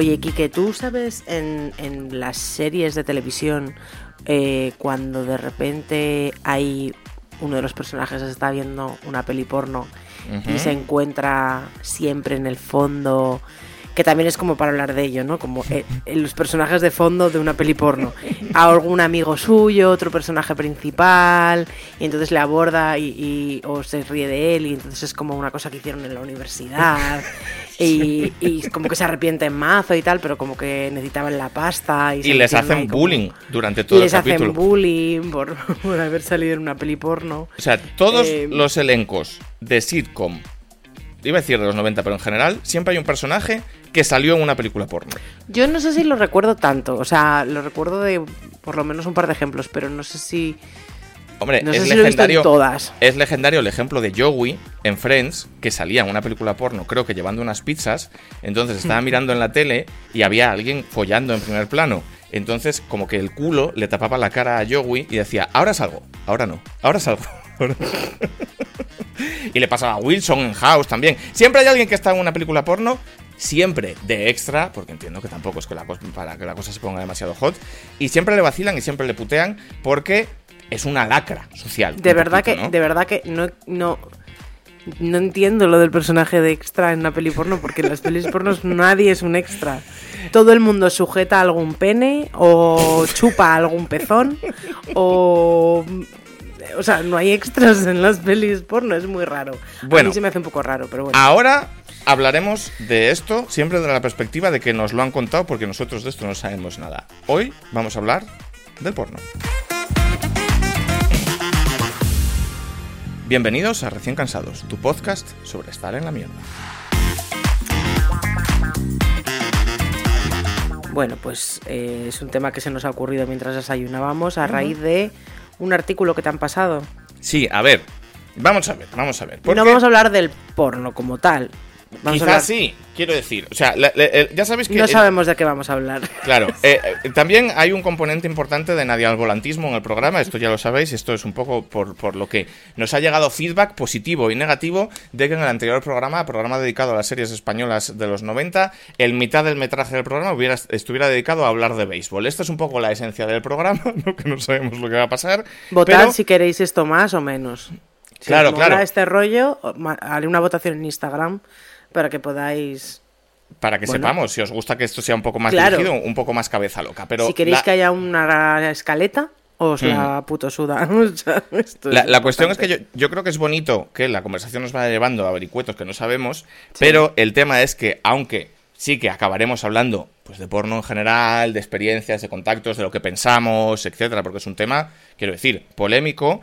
Oye, Kike, ¿tú sabes en, en las series de televisión eh, cuando de repente hay uno de los personajes está viendo una peli porno y se encuentra siempre en el fondo que también es como para hablar de ello, ¿no? Como eh, eh, los personajes de fondo de una peli porno. A algún amigo suyo, otro personaje principal, y entonces le aborda y, o se ríe de él, y entonces es como una cosa que hicieron en la universidad. Y, como que se arrepiente en mazo y tal, pero como que necesitaban la pasta. Y, les hacen bullying durante todo el capítulo. les hacen bullying por, haber salido en una peli porno. O sea, todos eh, los elencos de sitcom iba a decir de los 90, pero en general, siempre hay un personaje que salió en una película porno. Yo no sé si lo recuerdo tanto, o sea, lo recuerdo de por lo menos un par de ejemplos, pero no sé si... Hombre, es legendario. todas. Es legendario el ejemplo de Joey en Friends, que salía en una película porno, creo que llevando unas pizzas. Entonces estaba mirando en la tele y había alguien follando en primer plano. Entonces, como que el culo le tapaba la cara a Joey y decía, ahora salgo, ahora no, ahora salgo. y le pasaba a Wilson en House también. Siempre hay alguien que está en una película porno, siempre de extra, porque entiendo que tampoco es que la cosa, para que la cosa se ponga demasiado hot, y siempre le vacilan y siempre le putean porque es una lacra social. De verdad que, de verdad que no, no, no entiendo lo del personaje de extra en una peli porno, porque en las pelis pornos nadie es un extra. Todo el mundo sujeta algún pene, o chupa algún pezón, o o sea, no hay extras en las pelis porno, es muy raro. Bueno, a mí se me hace un poco raro, pero bueno. Ahora hablaremos de esto siempre desde la perspectiva de que nos lo han contado porque nosotros de esto no sabemos nada. Hoy vamos a hablar del porno. Bienvenidos a Recién Cansados, tu podcast sobre estar en la mierda. Bueno, pues eh, es un tema que se nos ha ocurrido mientras desayunábamos a raíz de un artículo que te han pasado. Sí, a ver, vamos a ver, vamos a ver. No vamos a hablar del porno como tal, Quizás sí, quiero decir. O sea, ya sabéis que. No sabemos de qué vamos a hablar. Claro. Eh, eh, también hay un componente importante de nadie al volantismo en el programa, esto ya lo sabéis, esto es un poco por, por, lo que nos ha llegado feedback positivo y negativo de que en el anterior programa, programa dedicado a las series españolas de los 90, el mitad del metraje del programa hubiera, estuviera dedicado a hablar de béisbol. Esta es un poco la esencia del programa, ¿no? que no sabemos lo que va a pasar. Votad si queréis esto más o menos. Si claro, claro. este rollo, haré una votación en Instagram para que podáis para que sepamos si os gusta que esto sea un poco más dirigido, un poco más cabeza loca. Pero si queréis que haya una escaleta, os la mm. puto suda. la, cuestión es que yo, creo que es bonito que la conversación nos vaya llevando a vericuetos que no sabemos, pero el tema es que, aunque sí que acabaremos hablando pues de porno en general, de experiencias, de contactos, de lo que pensamos, etcétera, porque es un tema, quiero decir, polémico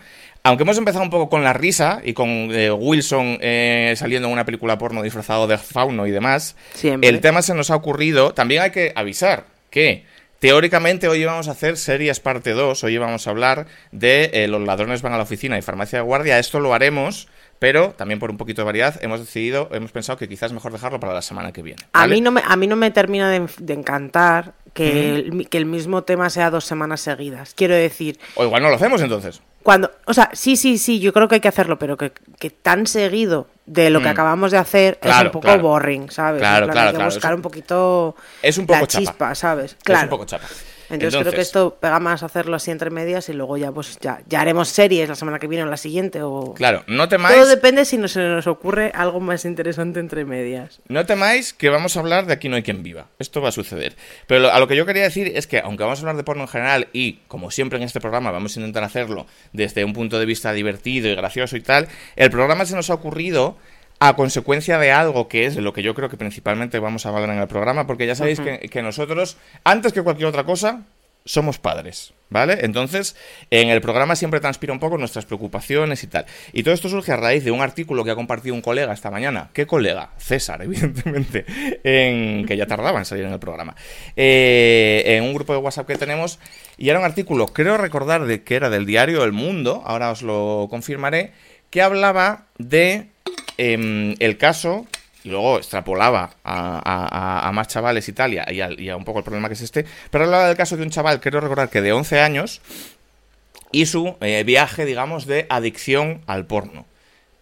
aunque hemos empezado un poco con la risa y con eh, Wilson eh, saliendo en una película porno disfrazado de fauno y demás, el tema se nos ha ocurrido. También hay que avisar que teóricamente hoy vamos a hacer series parte 2. Hoy vamos a hablar de eh, Los ladrones van a la oficina y farmacia de guardia. Esto lo haremos. Pero también por un poquito de variedad hemos decidido, hemos pensado que quizás es mejor dejarlo para la semana que viene. A, mí no me, a mí no me termina de encantar que, el, que el mismo tema sea dos semanas seguidas. Quiero decir. O igual no lo hacemos entonces. Cuando, o sea, sí, sí, sí, yo creo que hay que hacerlo, pero que, que tan seguido de lo que mm. acabamos de hacer es un poco boring, ¿sabes? Claro, claro, hay que buscar un poquito es un poco la chispa, ¿sabes? Claro. Es un poco chapa. Entonces, creo que esto pega más hacerlo así entre medias y luego ya pues ya, ya haremos series la semana que viene o la siguiente o... Claro, no temáis... Todo depende si nos, se nos ocurre algo más interesante entre medias. No temáis que vamos a hablar de Aquí no hay quien viva. Esto va a suceder. Pero a lo que yo quería decir es que aunque vamos a hablar de porno en general y como siempre en este programa vamos a intentar hacerlo desde un punto de vista divertido y gracioso y tal, el programa se nos ha ocurrido a consecuencia de algo que es lo que yo creo que principalmente vamos a hablar en el programa, porque ya sabéis que, nosotros, antes que cualquier otra cosa, somos padres, ¿vale? Entonces, en el programa siempre transpira un poco nuestras preocupaciones y tal. Y todo esto surge a raíz de un artículo que ha compartido un colega esta mañana. ¿Qué colega? César, evidentemente, en, que ya tardaba en salir en el programa. Eh, en un grupo de WhatsApp que tenemos, y era un artículo, creo recordar de que era del diario El Mundo, ahora os lo confirmaré, que hablaba de Em, el caso, y luego extrapolaba a, más chavales Italia y a, un poco el problema que es este, pero hablaba del caso de un chaval, quiero recordar que de 11 años, y su eh, viaje, digamos, de adicción al porno.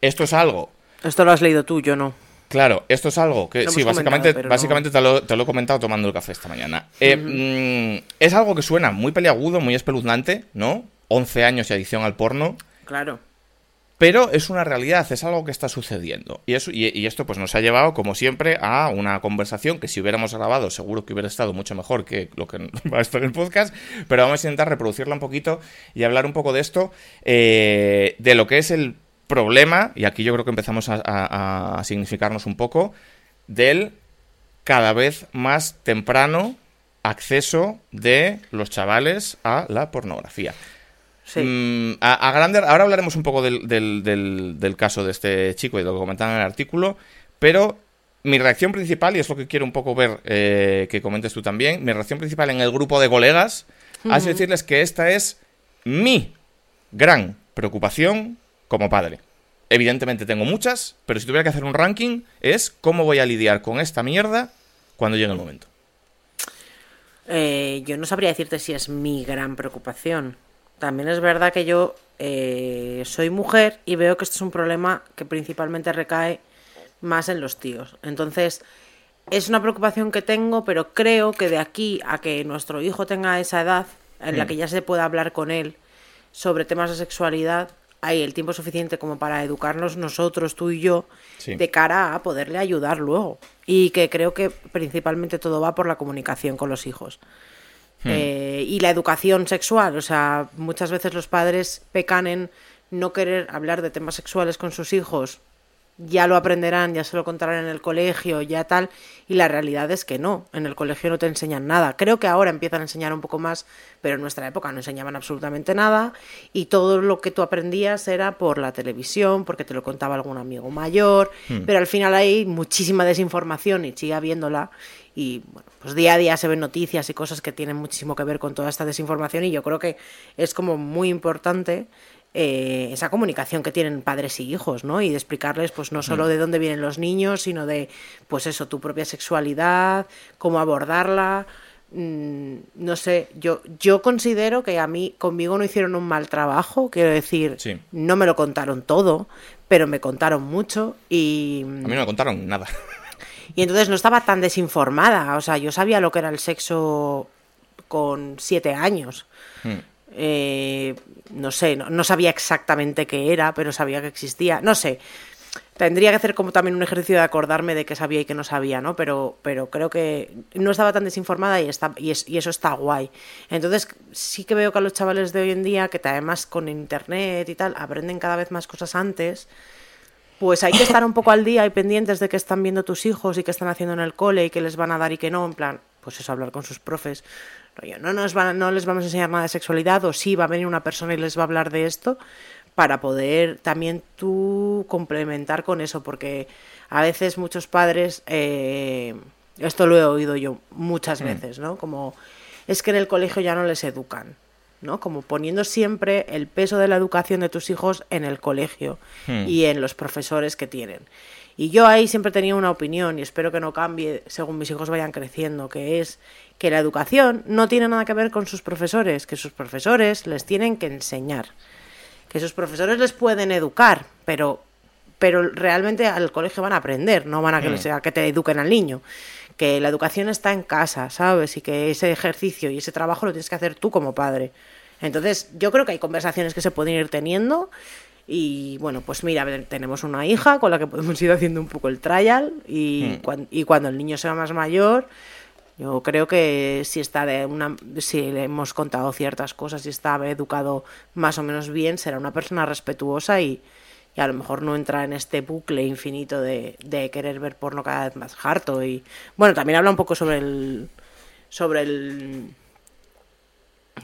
Esto es algo... Esto lo has leído tú, yo no. Claro, esto es algo que sí, básicamente, básicamente te, lo, te lo he comentado tomando el café esta mañana. Eh, mm, es algo que suena muy peliagudo, muy espeluznante, ¿no? 11 años de adicción al porno. Claro. Pero es una realidad, es algo que está sucediendo. Y, eso, y, esto pues nos ha llevado, como siempre, a una conversación que si hubiéramos grabado seguro que hubiera estado mucho mejor que lo que va a estar en el podcast, pero vamos a intentar reproducirla un poquito y hablar un poco de esto, eh, de lo que es el problema, y aquí yo creo que empezamos a significarnos un poco, del cada vez más temprano acceso de los chavales a la pornografía. Sí. Mm, a, ahora hablaremos un poco del, del- del- del caso de este chico y de lo que comentaban en el artículo, pero mi reacción principal, y es lo que quiero un poco ver eh, que comentes tú también, mi reacción principal en el grupo de colegas sido decirles que esta es mi gran preocupación como padre. Evidentemente tengo muchas, pero si tuviera que hacer un ranking es cómo voy a lidiar con esta mierda cuando llegue el momento. Eh, yo no sabría decirte si es mi gran preocupación. También es verdad que yo eh, soy mujer y veo que esto es un problema que principalmente recae más en los tíos. Entonces, es una preocupación que tengo, pero creo que de aquí a que nuestro hijo tenga esa edad en la Mm. que ya se pueda hablar con él sobre temas de sexualidad, hay el tiempo suficiente como para educarnos nosotros, tú y yo, Sí. de cara a poderle ayudar luego. Y que creo que principalmente todo va por la comunicación con los hijos. Eh, y la educación sexual, o sea, muchas veces los padres pecan en no querer hablar de temas sexuales con sus hijos. Ya lo aprenderán, ya se lo contarán en el colegio, ya tal. Y la realidad es que no, en el colegio no te enseñan nada. Creo que ahora empiezan a enseñar un poco más, pero en nuestra época no enseñaban absolutamente nada. Y todo lo que tú aprendías era por la televisión, porque te lo contaba algún amigo mayor. Pero al final hay muchísima desinformación y sigue habiéndola. Y bueno, pues día a día se ven noticias y cosas que tienen muchísimo que ver con toda esta desinformación. Y yo creo que es como muy importante eh, esa comunicación que tienen padres y hijos, ¿no? Y de explicarles, pues no solo de dónde vienen los niños, sino de, pues eso, tu propia sexualidad, cómo abordarla. Mm, no sé, yo, yo considero que a mí, conmigo no hicieron un mal trabajo, quiero decir, Sí. no me lo contaron todo, pero me contaron mucho y... A mí no me contaron nada. Y entonces no estaba tan desinformada. O sea, yo sabía lo que era el sexo con siete años. Hmm. Eh, no sé, no, no sabía exactamente qué era, pero sabía que existía. No sé. Tendría que hacer como también un ejercicio de acordarme de qué sabía y qué no sabía, ¿no? Pero, pero creo que no estaba tan desinformada y, está, y, es- y eso está guay. Entonces, sí que veo que a los chavales de hoy en día, que además con internet y tal, aprenden cada vez más cosas antes, pues hay que estar un poco al día y pendientes de qué están viendo tus hijos y qué están haciendo en el cole y qué les van a dar y qué no, en plan, pues eso, hablar con sus profes. No, nos van, no les vamos a enseñar nada de sexualidad o sí, va a venir una persona y les va a hablar de esto para poder también tú complementar con eso, porque a veces muchos padres, eh, esto lo he oído yo muchas veces, ¿no? Como es que en el colegio ya no les educan. ¿No? Como poniendo siempre el peso de la educación de tus hijos en el colegio Hmm. y en los profesores que tienen. Y yo ahí siempre tenía una opinión y espero que no cambie según mis hijos vayan creciendo, que es que la educación no tiene nada que ver con sus profesores, que sus profesores les tienen que enseñar, que sus profesores les pueden educar, pero pero realmente al colegio van a aprender, no van a que, les- a que te eduquen al niño. Que la educación está en casa, ¿sabes? Y que ese ejercicio y ese trabajo lo tienes que hacer tú como padre. Entonces, yo creo que hay conversaciones que se pueden ir teniendo. Y bueno, pues mira, a ver, tenemos una hija con la que podemos ir haciendo un poco el trial. Y, cuan- y cuando el niño sea más mayor, yo creo que si está de una, si le hemos contado ciertas cosas y está educado más o menos bien, será una persona respetuosa y, y a lo mejor no entra en este bucle infinito de, de querer ver porno cada vez más harto y bueno también habla un poco sobre el sobre el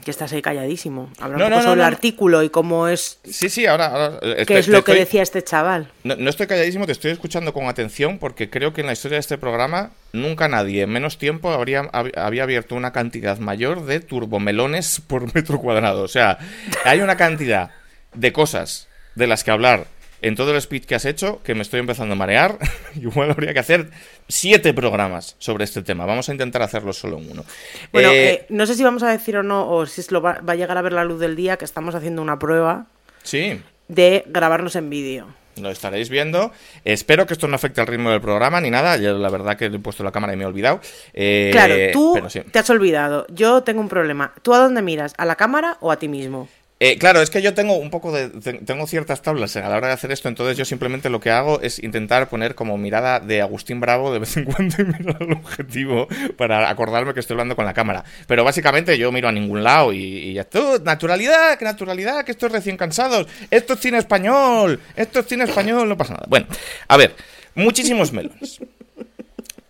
que estás ahí calladísimo habla No, un poco no, sobre no. el artículo y cómo es Sí, sí, ahora... ahora eh, qué es lo que decía este chaval No, no estoy calladísimo, te estoy escuchando con atención porque creo que en la historia de este programa nunca nadie en menos tiempo habría, hab- había abierto una cantidad mayor de turbomelones por metro cuadrado. O sea, hay una cantidad de cosas de las que hablar en todo el speech que has hecho que me estoy empezando a marear. Igual habría que hacer siete programas sobre este tema. Vamos a intentar hacerlo solo en uno. bueno Eh, eh, no sé si vamos a decir o no o si es lo va, va a llegar a ver la luz del día que estamos haciendo una prueba sí. de grabarnos en vídeo lo estaréis viendo. Espero que esto no afecte al ritmo del programa ni nada. Yo, la verdad que he puesto la cámara y me he olvidado. Eh, claro, tú te has olvidado. Yo tengo un problema. ¿Tú a dónde miras? ¿A la cámara o a ti mismo? Eh, claro, es que yo tengo un poco de. Tengo ciertas tablas a la hora de hacer esto, entonces yo simplemente lo que hago es intentar poner como mirada de Agustín Bravo de vez en cuando y mirar al objetivo para acordarme que estoy hablando con la cámara. Pero básicamente yo miro a ningún lado y, naturalidad, que naturalidad, que esto es recién cansados. Esto es cine español, esto es cine español, no pasa nada. Bueno, a ver, muchísimos melones.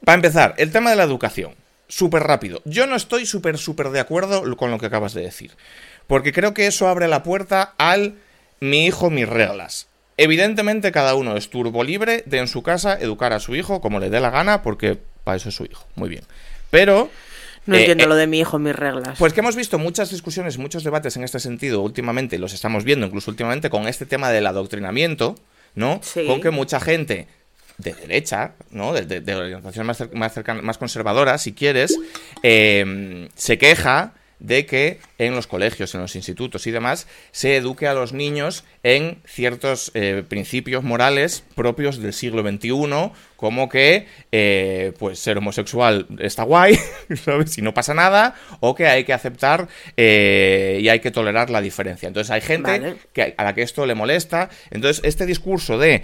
Para empezar, el tema de la educación. Súper rápido. Yo no estoy súper, súper de acuerdo con lo que acabas de decir. Porque creo que eso abre la puerta al mi hijo, mis reglas. Evidentemente cada uno es turbo libre de en su casa educar a su hijo como le dé la gana porque para eso es su hijo. Muy bien. Pero... No entiendo eh, lo de mi hijo, mis reglas. Pues que hemos visto muchas discusiones, muchos debates en este sentido últimamente, los estamos viendo incluso últimamente con este tema del adoctrinamiento, ¿no? Con que mucha gente de derecha, ¿no? De, de, organizaciones más, más, conservadoras, si quieres, eh, se queja de que en los colegios, en los institutos y demás, se eduque a los niños en ciertos eh, principios morales propios del siglo XXI, como que eh, pues ser homosexual está guay, ¿sabes? Si no pasa nada, o que hay que aceptar eh, y hay que tolerar la diferencia. Entonces hay gente que, a la que esto le molesta. Entonces este discurso de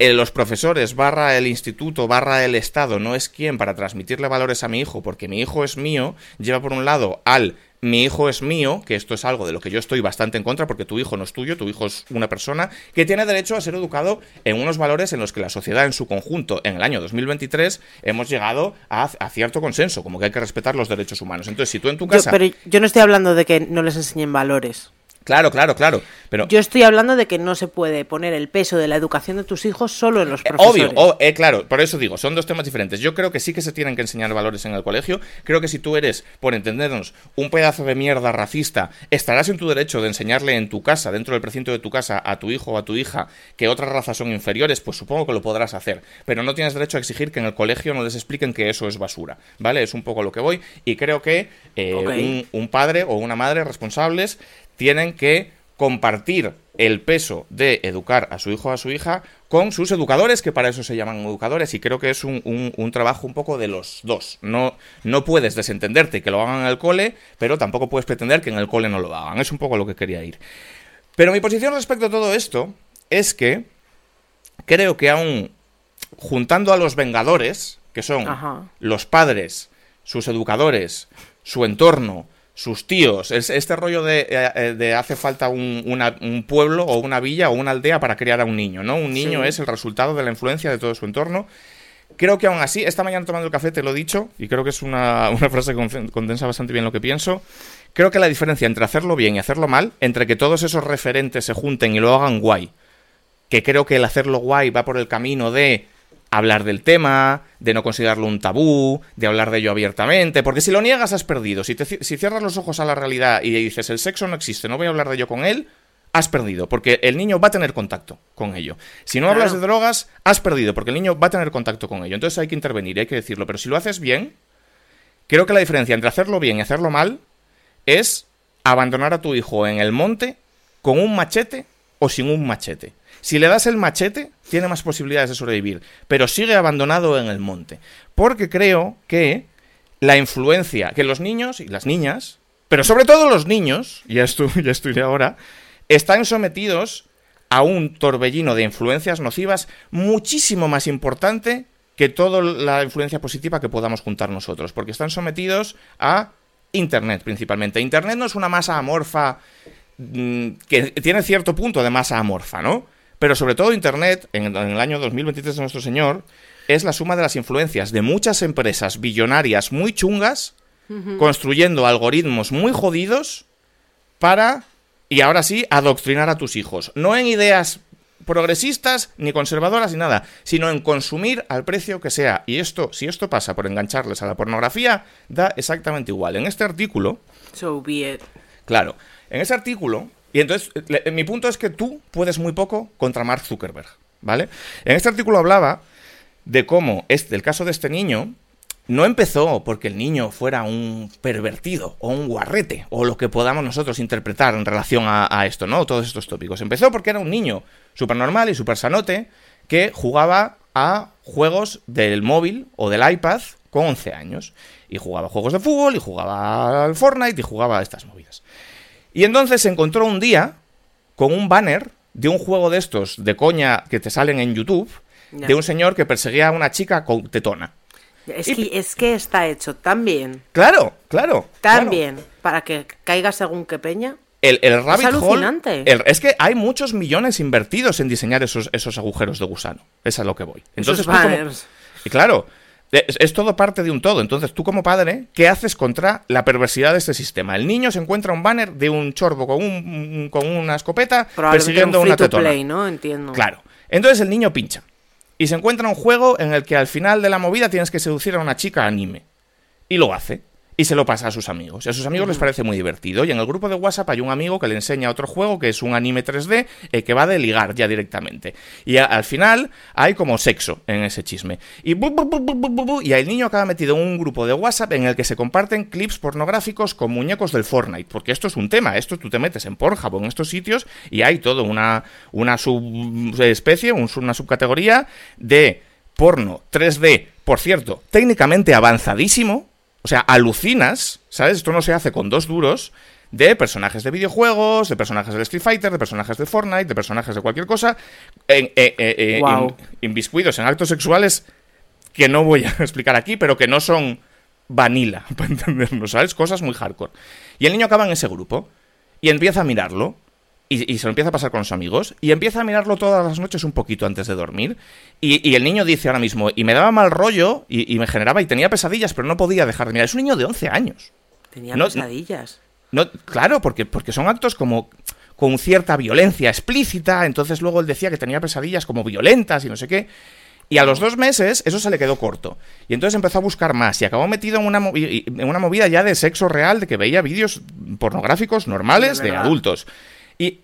los profesores, barra el instituto, barra el Estado, no es quien para transmitirle valores a mi hijo, porque mi hijo es mío, lleva por un lado al mi hijo es mío, que esto es algo de lo que yo estoy bastante en contra, porque tu hijo no es tuyo, tu hijo es una persona que tiene derecho a ser educado en unos valores en los que la sociedad en su conjunto, en el año 2023, hemos llegado a, cierto consenso, como que hay que respetar los derechos humanos. Entonces, si tú en tu casa... pero yo no estoy hablando de que no les enseñen valores. Claro, claro, claro. Pero... Yo estoy hablando de que no se puede poner el peso de la educación de tus hijos solo en los profesores. Obvio, eh, claro, por eso digo, son dos temas diferentes. Yo creo que sí que se tienen que enseñar valores en el colegio. Creo que si tú eres, por entendernos, un pedazo de mierda racista, estarás en tu derecho de enseñarle en tu casa, dentro del precinto de tu casa, a tu hijo o a tu hija que otras razas son inferiores, pues supongo que lo podrás hacer. Pero no tienes derecho a exigir que en el colegio no les expliquen que eso es basura. ¿Vale? Es un poco lo que voy. Y creo que eh, un padre o una madre responsables tienen que compartir el peso de educar a su hijo o a su hija con sus educadores, que para eso se llaman educadores, y creo que es un, trabajo un poco de los dos. No, no puedes desentenderte que lo hagan en el cole, pero tampoco puedes pretender que en el cole no lo hagan. Es un poco lo que quería ir. Pero mi posición respecto a todo esto es que creo que aún juntando a los vengadores, que son los padres, sus educadores, su entorno, sus tíos. Es este rollo de, eh, eh, de hace falta un, pueblo o una villa o una aldea para criar a un niño, ¿no? Un niño es el resultado de la influencia de todo su entorno. Creo que aún así, esta mañana tomando el café te lo he dicho, y creo que es una, una frase que condensa bastante bien lo que pienso. Creo que la diferencia entre hacerlo bien y hacerlo mal, entre que todos esos referentes se junten y lo hagan guay, que creo que el hacerlo guay va por el camino de hablar del tema, de no considerarlo un tabú, de hablar de ello abiertamente, porque si lo niegas has perdido. Si, si cierras los ojos a la realidad y dices el sexo no existe, no voy a hablar de ello con él, has perdido, porque el niño va a tener contacto con ello. Si no hablas de drogas, has perdido, porque el niño va a tener contacto con ello. Entonces hay que intervenir, hay que decirlo. Pero si lo haces bien, creo que la diferencia entre hacerlo bien y hacerlo mal es abandonar a tu hijo en el monte con un machete o sin un machete. Si le das el machete, tiene más posibilidades de sobrevivir, pero sigue abandonado en el monte. Porque creo que la influencia, que los niños y las niñas, pero sobre todo los niños, ya estoy, ya estoy ahora, están sometidos a un torbellino de influencias nocivas muchísimo más importante que toda la influencia positiva que podamos juntar nosotros, porque están sometidos a Internet principalmente. Internet no es una masa amorfa mm, que tiene cierto punto de masa amorfa, ¿no? Pero sobre todo Internet, en, el año 2023 de nuestro Señor, es la suma de las influencias de muchas empresas billonarias muy chungas, construyendo algoritmos muy jodidos para, y ahora sí, adoctrinar a tus hijos. No en ideas progresistas, ni conservadoras, ni nada, sino en consumir al precio que sea. Y esto, si esto pasa por engancharles a la pornografía, da exactamente igual. En este artículo... So be it. Claro, en ese artículo y entonces, mi punto es que tú puedes muy poco contra Mark Zuckerberg, ¿vale? En este artículo hablaba de cómo, este, el caso de este niño, no empezó porque el niño fuera un pervertido o un guarrete o lo que podamos nosotros interpretar en relación a, a esto, ¿no? Todos estos tópicos. Empezó porque era un niño súper normal y súper sanote que jugaba a juegos del móvil o del iPad con 11 años. Y jugaba juegos de fútbol, y jugaba al Fortnite, y jugaba a estas movidas. Y entonces se encontró un día con un banner de un juego de estos de coña que te salen en YouTube, de un señor que perseguía a una chica con tetona. Es, Y- que, es que está hecho tan bien, Claro, claro. tan claro. bien, para que caiga según qué peña. El, el rabbit hole. alucinante. el- es que hay muchos millones invertidos en diseñar esos, esos agujeros de gusano. Es a lo que voy. Entonces, Esos como- banners. y claro, es, es todo parte de un todo. Entonces, tú como padre, ¿qué haces contra la perversidad de este sistema? El niño se encuentra un banner de un chorbo con, un, con una escopeta persiguiendo un una free to tetona. play, ¿no? Entiendo. Claro. Entonces el niño pincha. Y se encuentra un juego en el que al final de la movida tienes que seducir a una chica anime. Y lo hace. Y se lo pasa a sus amigos. Y a sus amigos les parece muy divertido. Y en el grupo de WhatsApp hay un amigo que le enseña otro juego que es un anime 3D eh, que va de ligar ya directamente. Y a- al final hay como sexo en ese chisme. Y, bu, y el niño acaba metido en un grupo de WhatsApp en el que se comparten clips pornográficos con muñecos del Fortnite. Porque esto es un tema. Esto tú te metes en Pornhub o en estos sitios y hay todo una, una subespecie, un- una subcategoría de porno 3D, por cierto, técnicamente avanzadísimo. O sea, alucinas, ¿sabes? Esto no se hace con dos duros. De personajes de videojuegos, de personajes de Street Fighter, de personajes de Fortnite, de personajes de cualquier cosa, en, eh, Guau. in- inviscuidos en actos sexuales que no voy a explicar aquí, pero que no son vanilla, para entendernos, ¿sabes? Cosas muy hardcore. Y el niño acaba en ese grupo y empieza a mirarlo y, y se lo empieza a pasar con los amigos y empieza a mirarlo todas las noches un poquito antes de dormir. Y, y el niño dice ahora mismo, y me daba mal rollo y, y me generaba y tenía pesadillas, pero no podía dejar de mirar. Es un niño de 11 años. Tenía No- pesadillas. No, claro, porque, porque son actos como con cierta violencia explícita, entonces luego él decía que tenía pesadillas como violentas y no sé qué. Y a los dos meses eso se le quedó corto. Y entonces empezó a buscar más y acabó metido en una, en una movida ya de sexo real, de que veía vídeos pornográficos normales De adultos. Y...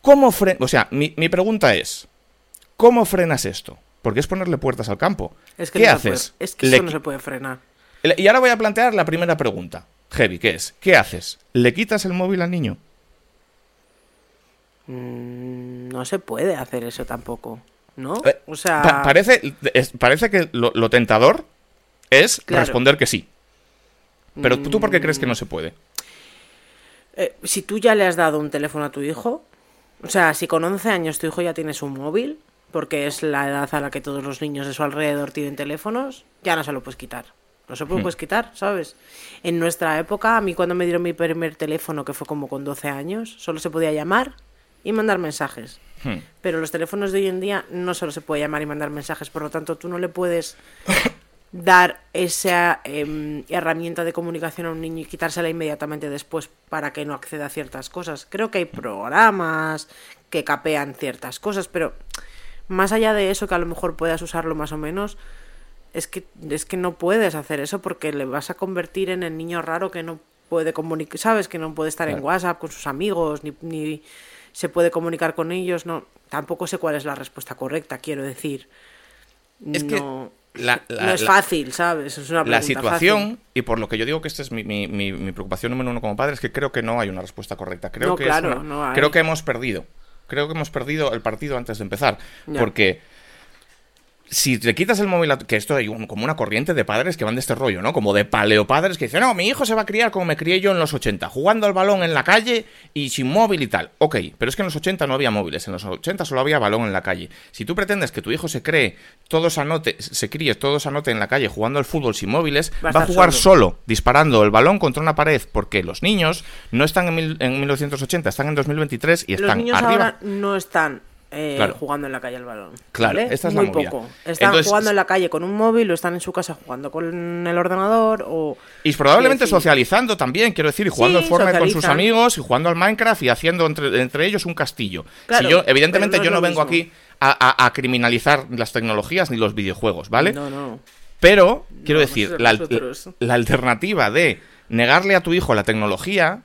¿Cómo frenas? O sea, mi, mi, pregunta es, ¿cómo frenas esto? Porque es ponerle puertas al campo. Es que ¿Qué no haces? Es que eso no se puede frenar. Y ahora voy a plantear la primera pregunta. Heavy, ¿qué es? ¿Qué haces? ¿Le quitas el móvil al niño? No se puede hacer eso tampoco, ¿no? O sea... Parece, parece que lo, tentador es responder que sí. Pero tú, ¿por qué crees que no se puede? Eh, si tú ya le has dado un teléfono a tu hijo, o sea, si con 11 años tu hijo ya tienes un móvil, porque es la edad a la que todos los niños de su alrededor tienen teléfonos, ya no se lo puedes quitar. No se Hmm. puede puedes quitar, ¿sabes? En nuestra época, a mí cuando me dieron mi primer teléfono, que fue como con 12 años, solo se podía llamar y mandar mensajes. Hmm. Pero los teléfonos de hoy en día no solo se puede llamar y mandar mensajes, por lo tanto tú no le puedes dar esa em, herramienta de comunicación a un niño y quitársela inmediatamente después para que no acceda a ciertas cosas. Creo que hay programas que capean ciertas cosas, pero más allá de eso, que a lo mejor puedas usarlo más o menos, es que, es que no puedes hacer eso porque le vas a convertir en el niño raro que no puede comunicar, ¿sabes? Que no puede estar en. WhatsApp con sus amigos, ni, ni se puede comunicar con ellos, no. Tampoco sé cuál es la respuesta correcta, quiero decir. Es que no, la- la- no es la- fácil, ¿sabes? Es una La situación, fácil. y por lo que yo digo que esta es mi, mi- mi- mi preocupación número uno como padre, es que creo que no hay una respuesta correcta. Creo No, que claro, una- no hay. creo que hemos perdido. Creo que hemos perdido el partido antes de empezar. Ya. Porque si te quitas el móvil, que esto hay un- como una corriente de padres que van de este rollo, ¿no? Como de paleopadres que dicen, no, mi hijo se va a criar como me crié yo en los 80, jugando al balón en la calle y sin móvil y tal. Ok, pero es que en los 80 no había móviles, en los 80 solo había balón en la calle. Si tú pretendes que tu hijo se cree, todos anote, se críe, todos anote en la calle jugando al fútbol sin móviles, Va a va a estar jugar solo. solo, disparando el balón contra una pared, porque los niños no están en, mil- en 1980, están en 2023 y Los están niños arriba. ahora no están eh, Claro. jugando en la calle al balón. Claro, ¿vale? esta es la Muy movida. poco. Están Entonces, jugando en la calle con un móvil o están en su casa jugando con el ordenador o... Y probablemente socializando también, quiero decir, y jugando Sí, al Fortnite con sus amigos y jugando al Minecraft y haciendo entre, entre ellos un castillo. Claro, si yo, evidentemente, no yo no vengo mismo. aquí a, a- a criminalizar las tecnologías ni los videojuegos, ¿vale? No, no. Pero, quiero No, decir, la, la alternativa de negarle a tu hijo la tecnología,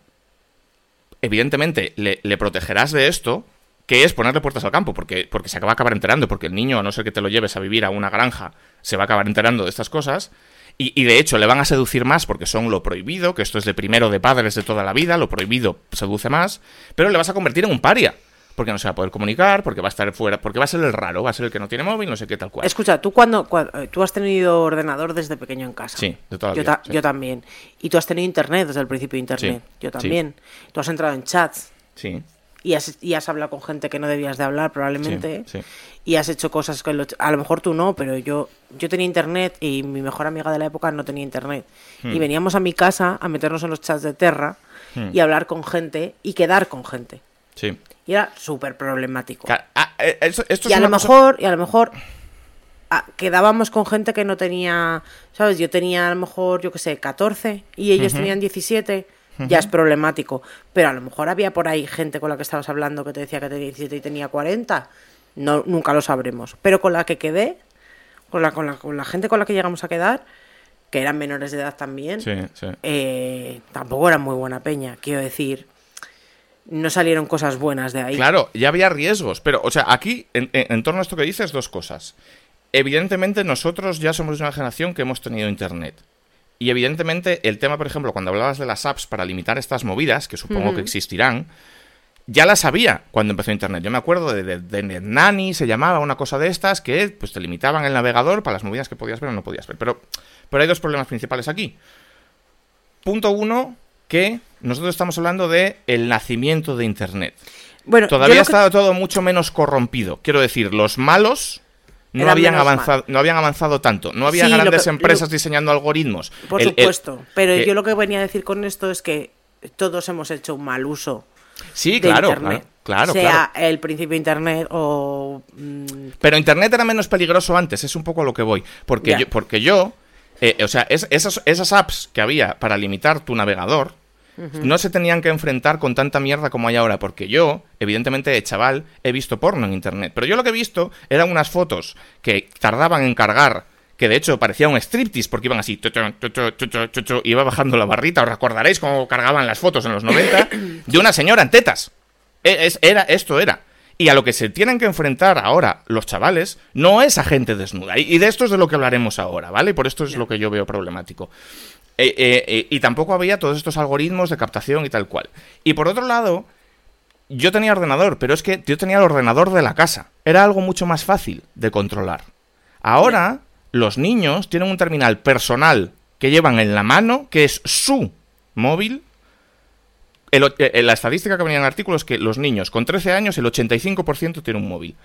evidentemente le, le protegerás de esto, que es ponerle puertas al campo, porque, porque se va a acabar enterando, porque el niño, a no ser que te lo lleves a vivir a una granja, se va a acabar enterando de estas cosas. Y, y, de hecho le van a seducir más porque son lo prohibido, que esto es de primero de padres de toda la vida, lo prohibido seduce más, pero le vas a convertir en un paria porque no se va a poder comunicar, porque va a estar fuera, porque va a ser el raro, va a ser el que no tiene móvil, no sé qué tal cual. Escucha, tú cuando, eh, tú has tenido ordenador desde pequeño en casa. Sí, de toda la yo, vida, yo también. Y tú has tenido internet desde el principio de internet. yo también. Tú has entrado en chats. Sí. Y has, y has hablado con gente que no debías de hablar probablemente. Y has hecho cosas que a lo mejor tú no, pero yo, yo tenía internet y mi mejor amiga de la época no tenía internet. Y hmm. veníamos a mi casa a meternos en los chats de Terra hmm. y hablar con gente y quedar con gente. Sí. Y era súper problemático. Ah, eh, y, a lo mejor, y a lo mejor quedábamos con gente que no tenía, ¿sabes? Yo tenía a lo mejor, yo qué sé, 14 y ellos tenían 17. Ya es problemático. Pero a lo mejor había por ahí gente con la que estabas hablando que te decía que tenía 17 y tenía 40. No, nunca lo sabremos. Pero con la que quedé, con la, con la, con la gente con la que llegamos a quedar, que eran menores de edad también, eh, tampoco era muy buena peña. Quiero decir, no salieron cosas buenas de ahí. Claro, ya había riesgos, pero, o sea, aquí, en, torno a esto que dices, dos cosas. Evidentemente, nosotros ya somos una generación que hemos tenido Internet. Y evidentemente, el tema, por ejemplo, cuando hablabas de las apps para limitar estas movidas, que supongo que existirán, ya las había cuando empezó Internet. Yo me acuerdo de, de, se llamaba una cosa de estas, que pues te limitaban el navegador para las movidas que podías ver o no podías ver. Pero, pero hay dos problemas principales aquí. Punto uno, que nosotros estamos hablando de el nacimiento de Internet. Bueno, Todavía ha estado todo mucho menos corrompido. Quiero decir, los malos no habían avanzado, no habían avanzado tanto. No había grandes empresas diseñando algoritmos. Por supuesto. pero yo lo que venía a decir con esto es que todos hemos hecho un mal uso. Sí, claro, Internet. claro, Sea el principio de Internet o. Mm, pero Internet era menos peligroso antes, es un poco a lo que voy. Porque yo, porque yo eh, o sea, esas, esas apps que había para limitar tu navegador, no se tenían que enfrentar con tanta mierda como hay ahora, porque yo, evidentemente, de chaval, he visto porno en internet. Pero yo lo que he visto eran unas fotos que tardaban en cargar, que de hecho parecía un striptease, porque iban así, iba bajando la barrita. Os recordaréis cómo cargaban las fotos en los 90 de una señora en tetas. E, era, esto era. Y a lo que se tienen que enfrentar ahora los chavales no es a gente desnuda. Y, de esto es de lo que hablaremos ahora, ¿vale? Por esto es lo que yo veo problemático. Eh, eh, eh, y tampoco había todos estos algoritmos de captación y tal cual. Y por otro lado, yo tenía ordenador, pero es que yo tenía el ordenador de la casa. Era algo mucho más fácil de controlar. Ahora, los niños tienen un terminal personal que llevan en la mano, que es su móvil, eh, la estadística que venía en el artículo es que los niños con 13 años, el 85% tienen un móvil.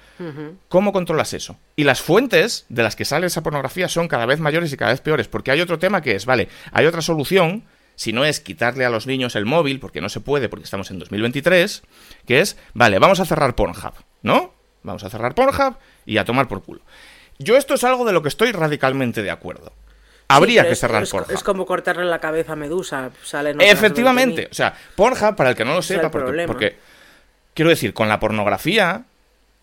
¿Cómo controlas eso? Y las fuentes de las que sale esa pornografía son cada vez mayores y cada vez peores, porque hay otro tema que es, vale, hay otra solución, si no es quitarle a los niños el móvil, porque no se puede, porque estamos en 2023, que es, vale, vamos a cerrar Pornhub, ¿no? Vamos a cerrar Pornhub y a tomar por culo. Yo esto es algo de lo que estoy radicalmente de acuerdo habría que cerrar es, Pornhub. Es como cortarle la cabeza a Medusa. Efectivamente. O sea, Pornhub, para el que no lo sepa, porque, quiero decir, con la pornografía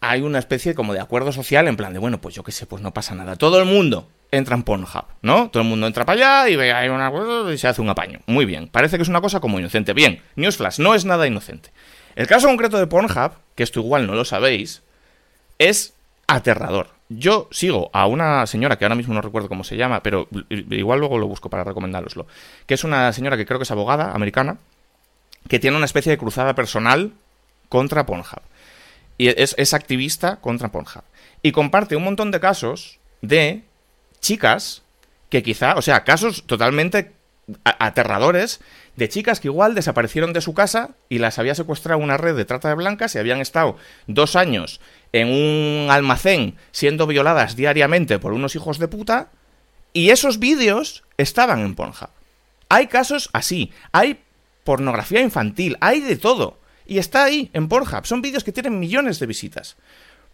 hay una especie como de acuerdo social en plan de, bueno, pues yo qué sé, pues no pasa nada. Todo el mundo entra en Pornhub, ¿no? Todo el mundo entra para allá y ve hay una y se hace un apaño. Muy bien. Parece que es una cosa como inocente. Bien, Newsflash, no es nada inocente. El caso concreto de Pornhub, que esto igual no lo sabéis, es aterrador. Yo sigo a una señora que ahora mismo no recuerdo cómo se llama, pero igual luego lo busco para recomendároslo. Que es una señora que creo que es abogada americana, que tiene una especie de cruzada personal contra Pornhub. Y es, activista contra Pornhub. Y comparte un montón de casos de chicas que quizá, o sea, casos totalmente aterradores de chicas que igual desaparecieron de su casa y las había secuestrado una red de trata de blancas y habían estado dos años en un almacén siendo violadas diariamente por unos hijos de puta y esos vídeos estaban en Pornhub. Hay casos así, hay pornografía infantil, hay de todo. Y está ahí, en Pornhub. Son vídeos que tienen millones de visitas.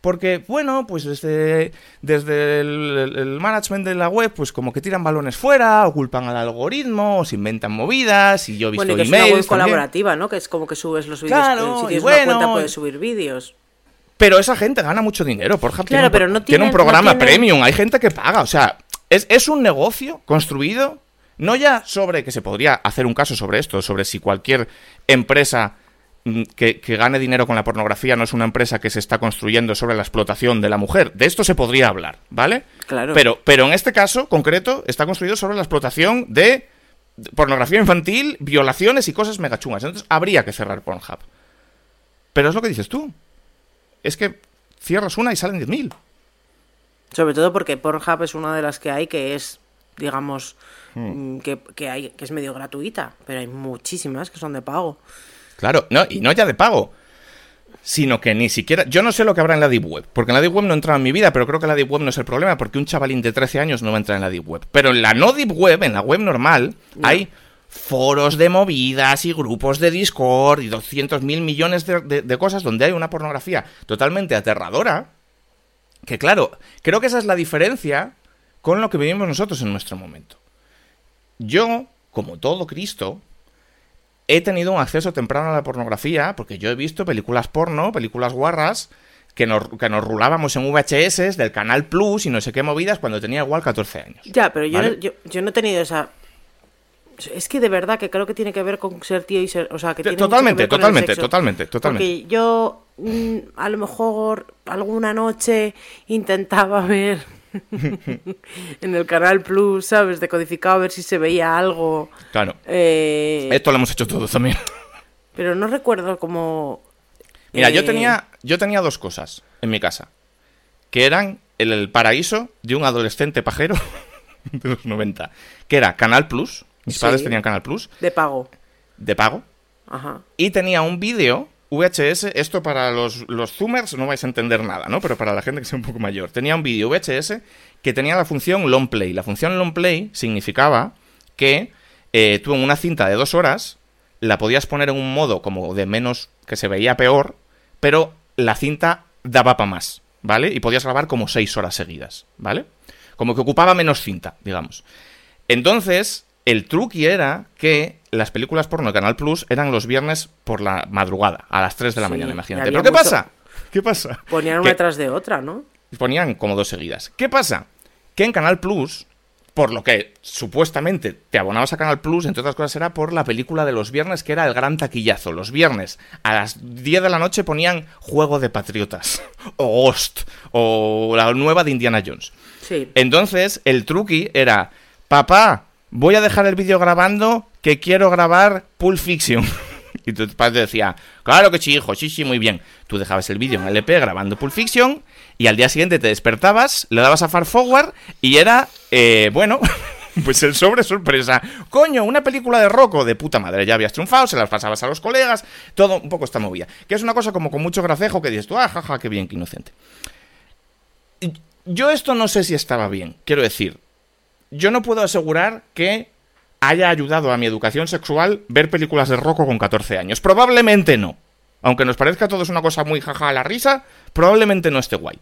Porque, bueno, pues desde, desde el, management de la web, pues como que tiran balones fuera, o culpan al algoritmo, o se inventan movidas, y yo he visto bueno, y que emails. Es una web colaborativa, ¿no? Que es como que subes los vídeos. Claro, si tienes una cuenta puedes subir vídeos. Pero esa gente gana mucho dinero, por. Claro, tiene, pero no tiene, un programa premium, hay gente que paga. O sea, es, es un negocio construido, no ya sobre que se podría hacer un caso sobre esto, sobre si cualquier empresa mm, que, que, gane dinero con la pornografía no es una empresa que se está construyendo sobre la explotación de la mujer. De esto se podría hablar, ¿vale? Claro. Pero, pero en este caso concreto está construido sobre la explotación de pornografía infantil, violaciones y cosas megachungas. Entonces habría que cerrar Pornhub. Pero es lo que dices tú. Es que cierras una y salen 10.000. Sobre todo porque Pornhub es una de las que hay que es, digamos, hmm. que, que, hay, que es medio gratuita, pero hay muchísimas que son de pago. Claro, no, y no ya de pago, sino que ni siquiera... Yo no sé lo que habrá en la Deep Web, porque en la Deep Web no entra en mi vida, pero creo que la Deep Web no es el problema, porque un chavalín de 13 años no va a entrar en la Deep Web. Pero en la no Deep Web, en la web normal, hay foros de movidas y grupos de Discord y 200 mil millones de, cosas donde hay una pornografía totalmente aterradora. Que claro, creo que esa es la diferencia con lo que vivimos nosotros en nuestro momento. Yo, como todo Cristo, he tenido un acceso temprano a la pornografía porque yo he visto películas porno, películas guarras, que nos, que nos rulábamos en VHS del Canal Plus y no sé qué movidas cuando tenía igual 14 años. Ya, pero yo, yo no he tenido esa es que de verdad que creo que tiene que ver con ser tío y ser. O sea, que tiene totalmente, que totalmente, totalmente, totalmente. Porque yo mm, a lo mejor alguna noche intentaba ver en el canal Plus, ¿sabes? Decodificado a ver si se veía algo. Claro. Eh, Esto lo hemos hecho todos también. Pero no recuerdo cómo. Mira, yo eh, tenía. Yo tenía dos cosas en mi casa. Que eran el paraíso de un adolescente pajero de los 90. Que era Canal Plus mis padres tenían Canal Plus. De pago. De pago. Ajá. Y tenía un vídeo VHS, esto para los, los zoomers no vais a entender nada, ¿no? Pero para la gente que sea un poco mayor. Tenía un vídeo VHS que tenía la función long play. La función long play significaba que eh, tú en una cinta de dos horas la podías poner en un modo como de menos, que se veía peor, pero la cinta daba para más, ¿vale? Y podías grabar como seis horas seguidas, ¿vale? Como que ocupaba menos cinta, digamos. Entonces, el truqui era que las películas porno de Canal Plus eran los viernes por la madrugada, a las 3 de la mañana, imagínate. ¿Pero qué pasa? ¿Qué pasa? Ponían una detrás de otra, ¿no? Ponían como dos seguidas. ¿Qué pasa? Que en Canal Plus, por lo que supuestamente te abonabas a Canal Plus, entre otras cosas, era por la película de los viernes, que era el gran taquillazo. Los viernes a las 10 de la noche ponían Juego de Patriotas, o Ghost, o la nueva de Indiana Jones. Sí. Entonces, el truqui era, papá, voy a dejar el vídeo grabando que quiero grabar Pulp Fiction. y tu padre decía, claro que sí, hijo, sí, sí, muy bien. Tú dejabas el vídeo en LP grabando Pulp Fiction y al día siguiente te despertabas, le dabas a far forward y era, eh, bueno... Pues el sobre sorpresa. Coño, una película de Rocco de puta madre. Ya habías triunfado, se las pasabas a los colegas, todo un poco esta movida. Que es una cosa como con mucho gracejo que dices tú, ah, jaja, qué bien, qué inocente. Yo esto no sé si estaba bien. Quiero decir, yo no puedo asegurar que haya ayudado a mi educación sexual ver películas de Rocco con 14 años. Probablemente no. Aunque nos parezca todo es una cosa muy jaja a la risa, probablemente no esté guay.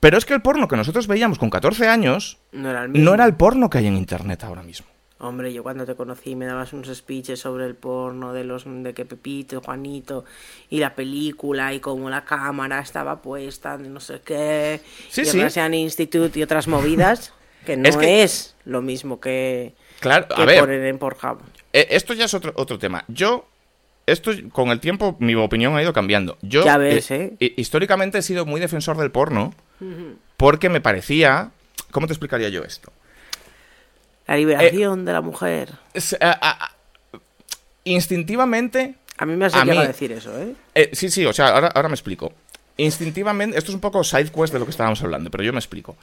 Pero es que el porno que nosotros veíamos con 14 años no era, el no era el porno que hay en internet ahora mismo. Hombre, yo cuando te conocí me dabas unos speeches sobre el porno de los de que Pepito, Juanito y la película y cómo la cámara estaba puesta, de no sé qué, sí, y sí. el Institute y otras movidas. Que no es, lo mismo que, claro, a ver, poner en Pornhub. Eh, esto ya es otro, otro tema. Yo, esto con el tiempo, mi opinión ha ido cambiando. Yo, ya ves, ¿eh? históricamente he sido muy defensor del porno porque me parecía... ¿Cómo te explicaría yo esto? La liberación de la mujer. instintivamente... A mí me has llegado a decir eso, ¿eh? ¿eh? Sí, sí, o sea, ahora, ahora me explico. Instintivamente, esto es un poco side quest de lo que estábamos hablando, pero yo me explico.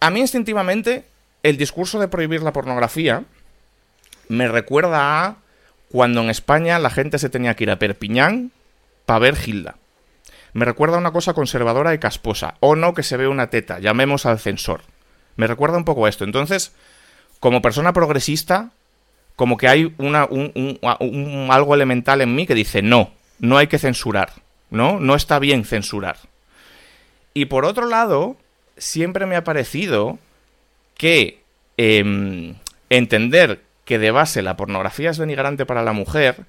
A mí instintivamente el discurso de prohibir la pornografía me recuerda a cuando en España la gente se tenía que ir a Perpiñán para ver Gilda. Me recuerda a una cosa conservadora y casposa. O no que se ve una teta, llamemos al censor. Me recuerda un poco a esto. Entonces, como persona progresista, como que hay una, un, algo elemental en mí que dice, no, no hay que censurar, ¿no? No está bien censurar. Y por otro lado, siempre me ha parecido que em, entender que de base la pornografía es denigrante para la mujer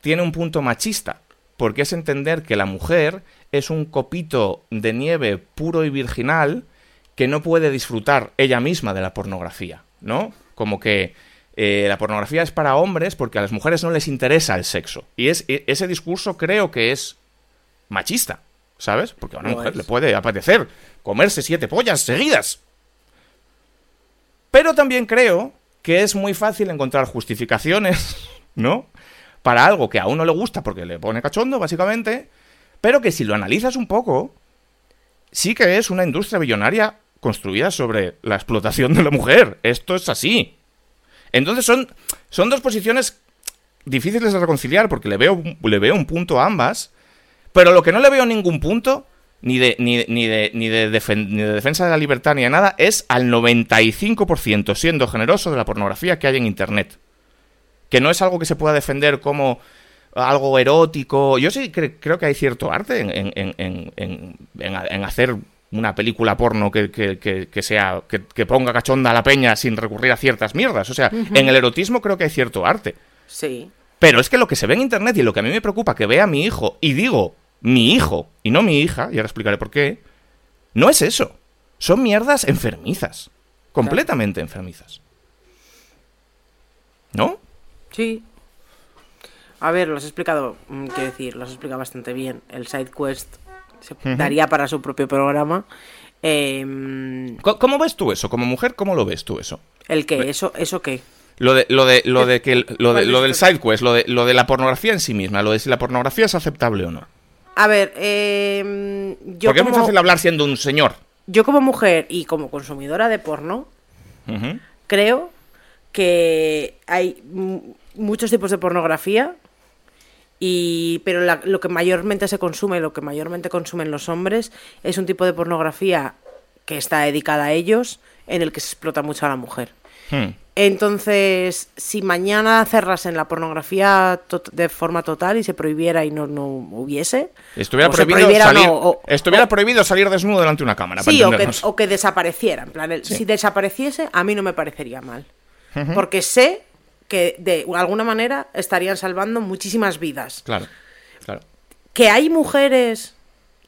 tiene un punto machista, porque es entender que la mujer es un copito de nieve puro y virginal que no puede disfrutar ella misma de la pornografía, ¿no? Como que eh, la pornografía es para hombres porque a las mujeres no les interesa el sexo. Y es, e, ese discurso creo que es machista, ¿sabes? Porque a una mujer le puede apetecer comerse siete pollas seguidas. Pero también creo que es muy fácil encontrar justificaciones, ¿no? Para algo que a uno le gusta porque le pone cachondo, básicamente, pero que si lo analizas un poco, sí que es una industria billonaria construida sobre la explotación de la mujer. Esto es así. Entonces son, son dos posiciones difíciles de reconciliar porque le veo, le veo un punto a ambas, pero lo que no le veo ningún punto, ni de, ni, ni de, ni de, defensa de la libertad ni de nada, es al 95% siendo generoso de la pornografía que hay en Internet. Que no es algo que se pueda defender como algo erótico. Yo sí creo que hay cierto arte en, en, en, en hacer una película porno que, que, sea que, ponga cachonda a la peña sin recurrir a ciertas mierdas. O sea, en el erotismo creo que hay cierto arte. Sí. Pero es que lo que se ve en internet y lo que a mí me preocupa que vea mi hijo, y digo mi hijo y no mi hija, y ahora explicaré por qué, no es eso. Son mierdas enfermizas. Completamente enfermizas. ¿No? Sí. A ver, lo has explicado, mm, quiero decir, lo has explicado bastante bien. El side quest se daría para su propio programa. Em, ¿Cómo ves tú eso? Como mujer, ¿cómo lo ves tú eso? ¿El qué? ¿Eso, eso qué? Lo de, lo de, lo de que lo, de, lo del sidequest, lo de, lo de la pornografía en sí misma, lo de si la pornografía es aceptable o no. A ver, eh, yo Porque es muy fácil hablar siendo un señor. Yo como mujer y como consumidora de porno, creo que hay muchos tipos de pornografía y, pero lo que mayormente se consume, lo que mayormente consumen los hombres, es un tipo de pornografía que está dedicada a ellos, en el que se explota mucho a la mujer. Hmm. Entonces, si mañana cerrasen la pornografía de forma total y se prohibiera y no, no hubiese. Estuviera, prohibido salir, estuviera prohibido salir desnudo delante de una cámara. Sí, o que, o que, desapareciera. En plan, Si desapareciese, a mí no me parecería mal. Porque sé que de alguna manera estarían salvando muchísimas vidas. Claro, claro. Que hay mujeres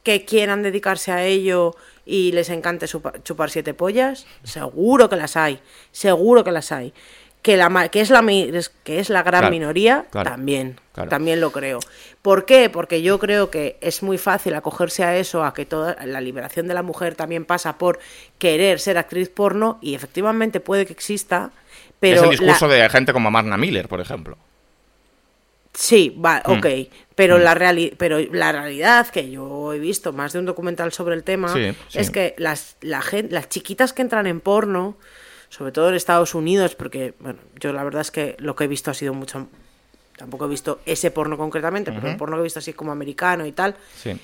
que quieran dedicarse a ello y les encante chupar, siete pollas, seguro que las hay, seguro que las hay. Que, la, que, es, la, que es la gran minoría, también, también lo creo. ¿Por qué? Porque yo creo que es muy fácil acogerse a eso, a que toda la liberación de la mujer también pasa por querer ser actriz porno y efectivamente puede que exista, es el discurso de gente como Marna Miller, por ejemplo. Sí, va, mm. ok. Pero, mm. la pero la realidad, que yo he visto más de un documental sobre el tema, es que las, la las chiquitas que entran en porno, sobre todo en Estados Unidos, porque, bueno, yo la verdad es que lo que he visto ha sido mucho... Tampoco he visto ese porno concretamente, pero el porno que he visto así como americano y tal. Sí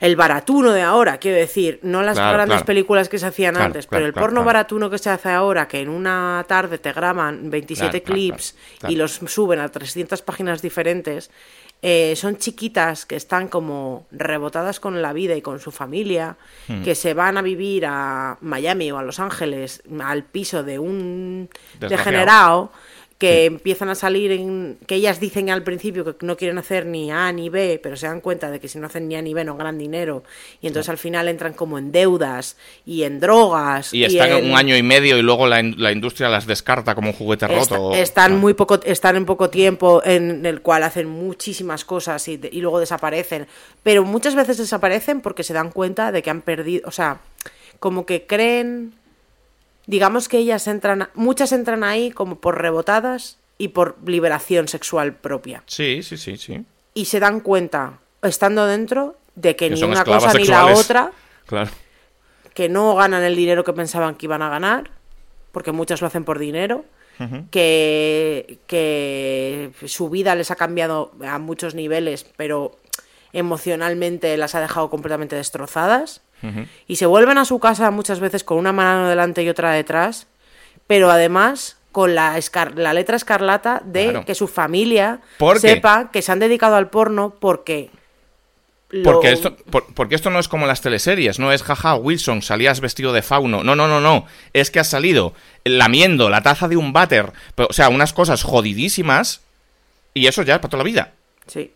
el baratuno de ahora, quiero decir, no las grandes películas que se hacían antes, pero el porno baratuno que se hace ahora, que en una tarde te graban 27 clips y los suben a 300 páginas diferentes, eh, son chiquitas que están como rebotadas con la vida y con su familia, hmm. que se van a vivir a Miami o a Los Ángeles al piso de un degenerado que empiezan a salir en que ellas dicen al principio que no quieren hacer ni A ni B, pero se dan cuenta de que si no hacen ni A ni B no ganan dinero. Y entonces al final entran como en deudas y en drogas y, están un año y medio y luego la, industria las descarta como un juguete roto. están muy poco están en poco tiempo en el cual hacen muchísimas cosas y, y luego desaparecen, pero muchas veces desaparecen porque se dan cuenta de que han perdido, o sea, como que creen digamos que ellas entran, muchas entran ahí como por rebotadas y por liberación sexual propia. Sí, sí, sí, sí. Y se dan cuenta, estando dentro, de que, ni una cosa ni la otra, claro. que no ganan el dinero que pensaban que iban a ganar, porque muchas lo hacen por dinero, que, que su vida les ha cambiado a muchos niveles, pero emocionalmente las ha dejado completamente destrozadas y se vuelven a su casa muchas veces con una mano delante y otra detrás, pero además con la, la letra escarlata de que su familia sepa que se han dedicado al porno porque... Porque, esto, porque esto no es como las teleseries, no es jaja, Wilson, salías vestido de fauno. No, no, no, no. Es que has salido lamiendo la taza de un váter. O sea, unas cosas jodidísimas. Y eso ya es para toda la vida. Sí.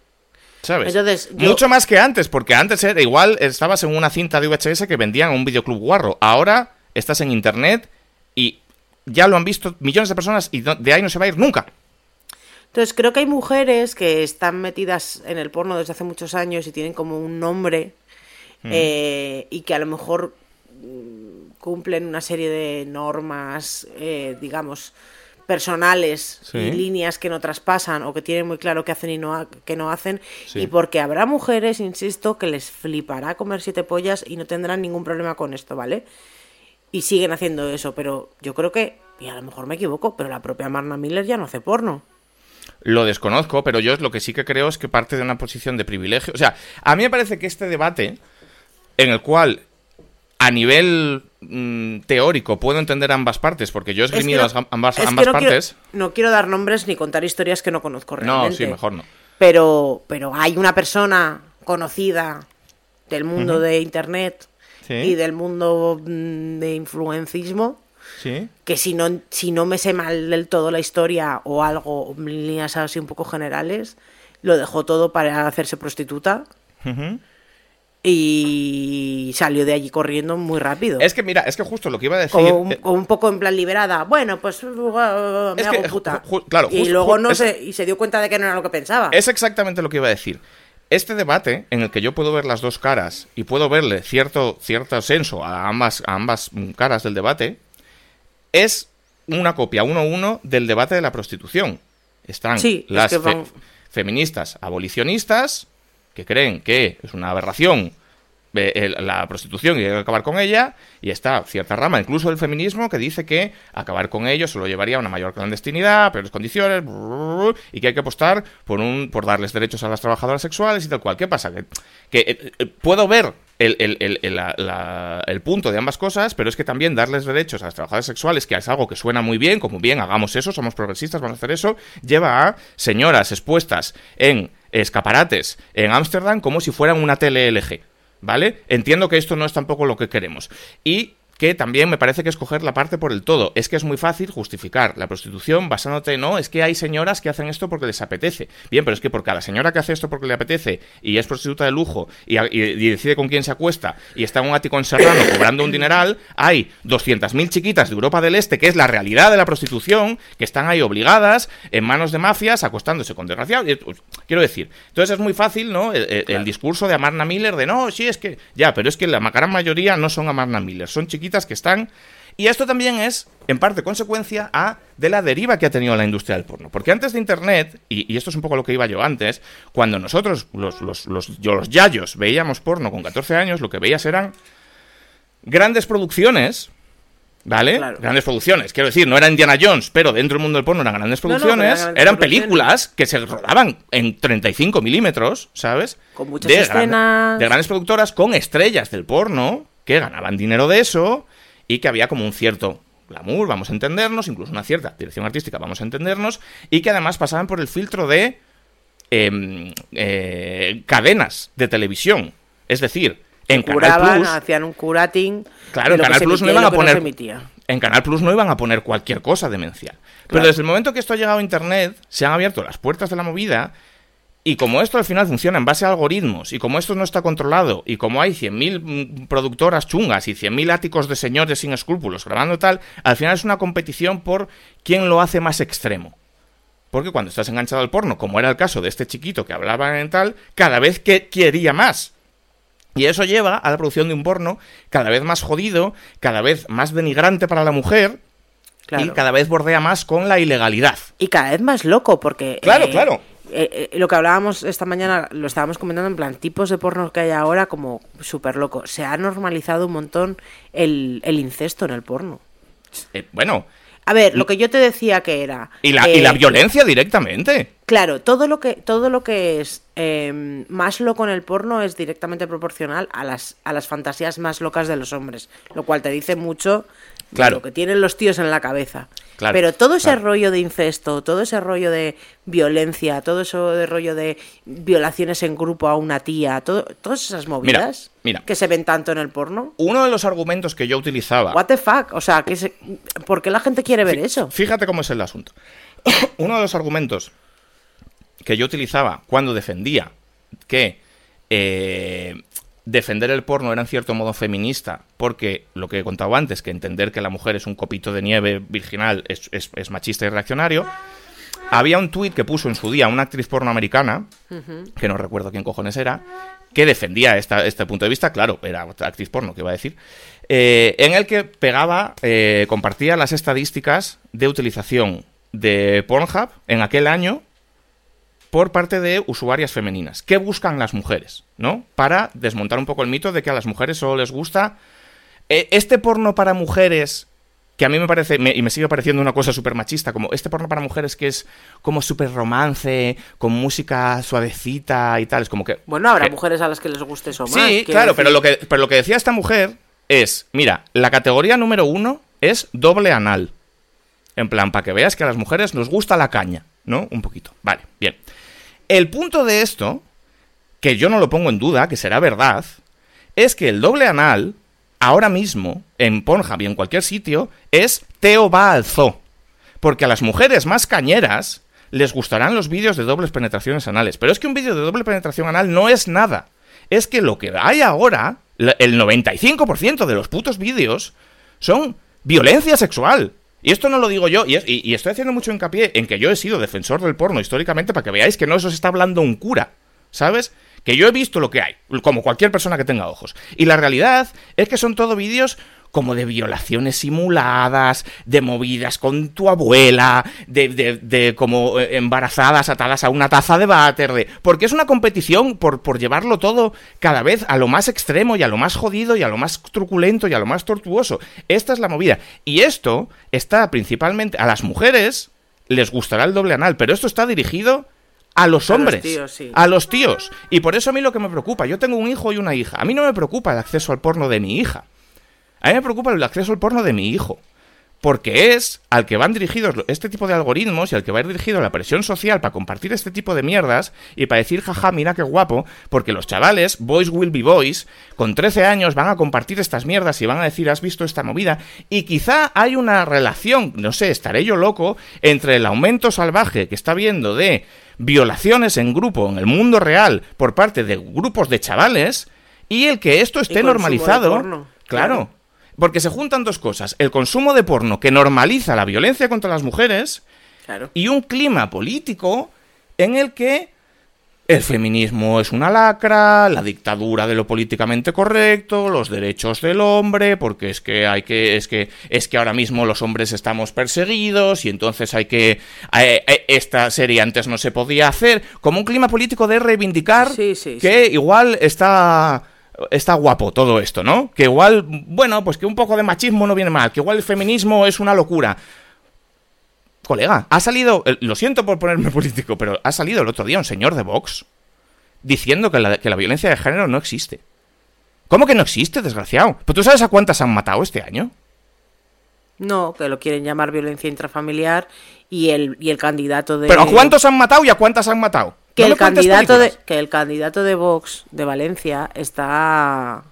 ¿Sabes? Mucho más que antes, porque antes era igual, estabas en una cinta de VHS que vendían un videoclub guarro. Ahora estás en internet y ya lo han visto millones de personas y de ahí no se va a ir nunca. Entonces creo que hay mujeres que están metidas en el porno desde hace muchos años y tienen como un nombre mm. eh, y que a lo mejor mm, cumplen una serie de normas, eh, digamos, personales y líneas que no traspasan o que tienen muy claro qué hacen y no que no hacen y porque habrá mujeres, insisto, que les flipará comer siete pollas y no tendrán ningún problema con esto, ¿vale? Y siguen haciendo eso, pero yo creo que, y a lo mejor me equivoco, pero la propia Marna Miller ya no hace porno. Lo desconozco, pero yo lo que sí que creo es que parte de una posición de privilegio. O sea, a mí me parece que este debate, en el cual a nivel mm, teórico puedo entender ambas partes, porque yo he esgrimido ambas, partes. no quiero dar nombres ni contar historias que no conozco realmente. No, sí, mejor no. Pero, pero hay una persona conocida del mundo de Internet y del mundo mm, de influencismo que si no, si no me sé mal del todo la historia o algo, líneas así un poco generales, lo dejó todo para hacerse prostituta. Y salió de allí corriendo muy rápido. Es que mira, es que justo lo que iba a decir. Como un, eh, poco en plan liberada. Bueno, pues uh, me hago puta. claro, y luego no se, y se dio cuenta de que no era lo que pensaba. Es exactamente lo que iba a decir. Este debate, en el que yo puedo ver las dos caras y puedo verle cierto, cierto senso a ambas, a ambas caras del debate, es una copia uno a uno del debate de la prostitución. Están las feministas abolicionistas, que creen que es una aberración la prostitución y hay que acabar con ella, y está cierta rama, incluso del feminismo, que dice que acabar con ello solo llevaría a una mayor clandestinidad, peores condiciones, y que hay que apostar por, un, por darles derechos a las trabajadoras sexuales y tal cual. ¿Qué pasa? Que, eh, eh, puedo ver el, el, punto de ambas cosas, pero es que también darles derechos a las trabajadoras sexuales, que es algo que suena muy bien, como bien, hagamos eso, somos progresistas, vamos a hacer eso, lleva a señoras expuestas en escaparates en Ámsterdam como si fueran una tele LG. ¿Vale? Entiendo que esto no es tampoco lo que queremos. Y que también me parece que es coger la parte por el todo. Es que es muy fácil justificar la prostitución basándote, no, es que hay señoras que hacen esto porque les apetece. Bien, pero es que por cada señora que hace esto porque le apetece y es prostituta de lujo y, decide con quién se acuesta y está en un ático en Serrano cobrando un dineral, hay 200.000 chiquitas de Europa del Este, que es la realidad de la prostitución, que están ahí obligadas en manos de mafias acostándose con desgraciados. Pues, quiero decir, entonces es muy fácil, ¿no? El, discurso de Amarna Miller de no, sí, es que ya, pero es que la gran mayoría no son Amarna Miller, son chiquitas que están. Y esto también es, en parte, consecuencia a, de la deriva que ha tenido la industria del porno. Porque antes de Internet, y, esto es un poco lo que iba yo antes, cuando nosotros, los, los, los, yo, los yayos, veíamos porno con 14 años, lo que veías eran grandes producciones, ¿Vale? Grandes producciones. Quiero decir, no era Indiana Jones, pero dentro del mundo del porno eran grandes producciones. eran, películas que se rodaban en 35 milímetros, ¿sabes? Con muchas escenas. de grandes productoras con estrellas del porno que ganaban dinero de eso y que había como un cierto glamour, vamos a entendernos, incluso una cierta dirección artística, vamos a entendernos, y que además pasaban por el filtro de em, eh, cadenas de televisión. Es decir, en Canal Plus. hacían un curating. Claro, en Canal Plus no iban a poner. En Canal Plus no iban a poner cualquier cosa demencial. Pero desde el momento que esto ha llegado a Internet, se han abierto las puertas de la movida y como esto al final funciona en base a algoritmos, y como esto no está controlado, y como hay 100.000 mm, productoras chungas y 100.000 áticos de señores sin escrúpulos grabando tal, al final es una competición por quién lo hace más extremo. Porque cuando estás enganchado al porno, como era el caso de este chiquito que hablaba en tal, cada vez que quería más. Y eso lleva a la producción de un porno cada vez más jodido, cada vez más denigrante para la mujer, y cada vez bordea más con la ilegalidad. Y cada vez más loco, porque... Claro, eh, claro eh, eh, lo que hablábamos esta mañana, lo estábamos comentando en plan, tipos de porno que hay ahora como súper loco. Se ha normalizado un montón el, incesto en el porno. Eh, bueno. A ver, lo que yo te decía que era... Y la, y la violencia directamente. Claro, todo lo que, todo lo que es em, más loco en el porno es directamente proporcional a las, a las fantasías más locas de los hombres. Lo cual te dice mucho claro. lo que tienen los tíos en la cabeza. Pero todo ese rollo de incesto, todo ese rollo de violencia, todo eso de rollo de violaciones en grupo a una tía, todo, todas esas movidas que se ven tanto en el porno. Uno de los argumentos que yo utilizaba. What the fuck? O sea, que ¿por qué la gente quiere ver eso? Fíjate cómo es el asunto. Uno de los argumentos que yo utilizaba cuando defendía que eh, defender el porno era en cierto modo feminista, porque lo que he contado antes, que entender que la mujer es un copito de nieve virginal es, es machista y reaccionario, había un tuit que puso en su día una actriz porno americana, que no recuerdo quién cojones era, que defendía este punto de vista, claro, era actriz porno, que iba a decir, eh, en el que pegaba, eh, compartía las estadísticas de utilización de Pornhub en aquel año por parte de usuarias femeninas. ¿Qué buscan las mujeres? ¿No? Para desmontar un poco el mito de que a las mujeres solo les gusta. Eh, este porno para mujeres que a mí me parece, y me sigue pareciendo una cosa súper machista, como este porno para mujeres que es como súper romance, con música suavecita y tal, es como que... Bueno, habrá mujeres a las que les guste eso más. Sí, claro, pero lo, que, pero lo que decía esta mujer es, mira, la categoría número uno es doble anal. En plan, para que veas que a las mujeres nos gusta la caña, ¿no? Un poquito. Vale, bien. El punto de esto, que yo no lo pongo en duda, que será verdad, es que el doble anal ahora mismo, en Pornhub y en cualquier sitio, es Teo va. Porque a las mujeres más cañeras les gustarán los vídeos de dobles penetraciones anales. Pero es que un vídeo de doble penetración anal no es nada. Es que lo que hay ahora, el 95% de los putos vídeos, son violencia sexual. Y esto no lo digo yo, y, estoy haciendo mucho hincapié en que yo he sido defensor del porno históricamente para que veáis que no eso se está hablando un cura, ¿sabes? que yo he visto lo que hay, como cualquier persona que tenga ojos. Y la realidad es que son todo vídeos como de violaciones simuladas, de movidas con tu abuela, de, de, como eh, embarazadas atadas a una taza de váter, de... porque es una competición por, por llevarlo todo cada vez a lo más extremo y a lo más jodido y a lo más truculento y a lo más tortuoso. Esta es la movida. Y esto está principalmente a las mujeres les gustará el doble anal, pero esto está dirigido a los hombres, a los, tíos, a los tíos. Y por eso a mí lo que me preocupa, yo tengo un hijo y una hija, a mí no me preocupa el acceso al porno de mi hija, a mí me preocupa el acceso al porno de mi hijo. Porque es al que van dirigidos este tipo de algoritmos y al que va a ir dirigido la presión social para compartir este tipo de mierdas y para decir, jaja, mira qué guapo, porque los chavales, boys will be boys, con 13 años van a compartir estas mierdas y van a decir, has visto esta movida, y quizá hay una relación, no sé, estaré yo loco, entre el aumento salvaje que está viendo de violaciones en grupo en el mundo real por parte de grupos de chavales y el que esto esté normalizado. Claro, porque se juntan dos cosas, el consumo de porno que normaliza la violencia contra las mujeres y un clima político en el que el feminismo es una lacra, la dictadura de lo políticamente correcto, los derechos del hombre, porque es que hay que es que es que ahora mismo los hombres estamos perseguidos y entonces hay que eh, eh, esta serie antes no se podía hacer, como un clima político de reivindicar que igual está está guapo todo esto, ¿no? Que igual, bueno, pues que un poco de machismo no viene mal, que igual el feminismo es una locura colega, ha salido, lo siento por ponerme político, pero ha salido el otro día un señor de Vox diciendo que la, que la violencia de género no existe. ¿Cómo que no existe, desgraciado? ¿Pero tú sabes a cuántas han matado este año? No, que lo quieren llamar violencia intrafamiliar y el, y el candidato de... ¿Pero a cuántos han matado y a cuántas han matado? Que, el candidato de, que el candidato de Vox de Valencia está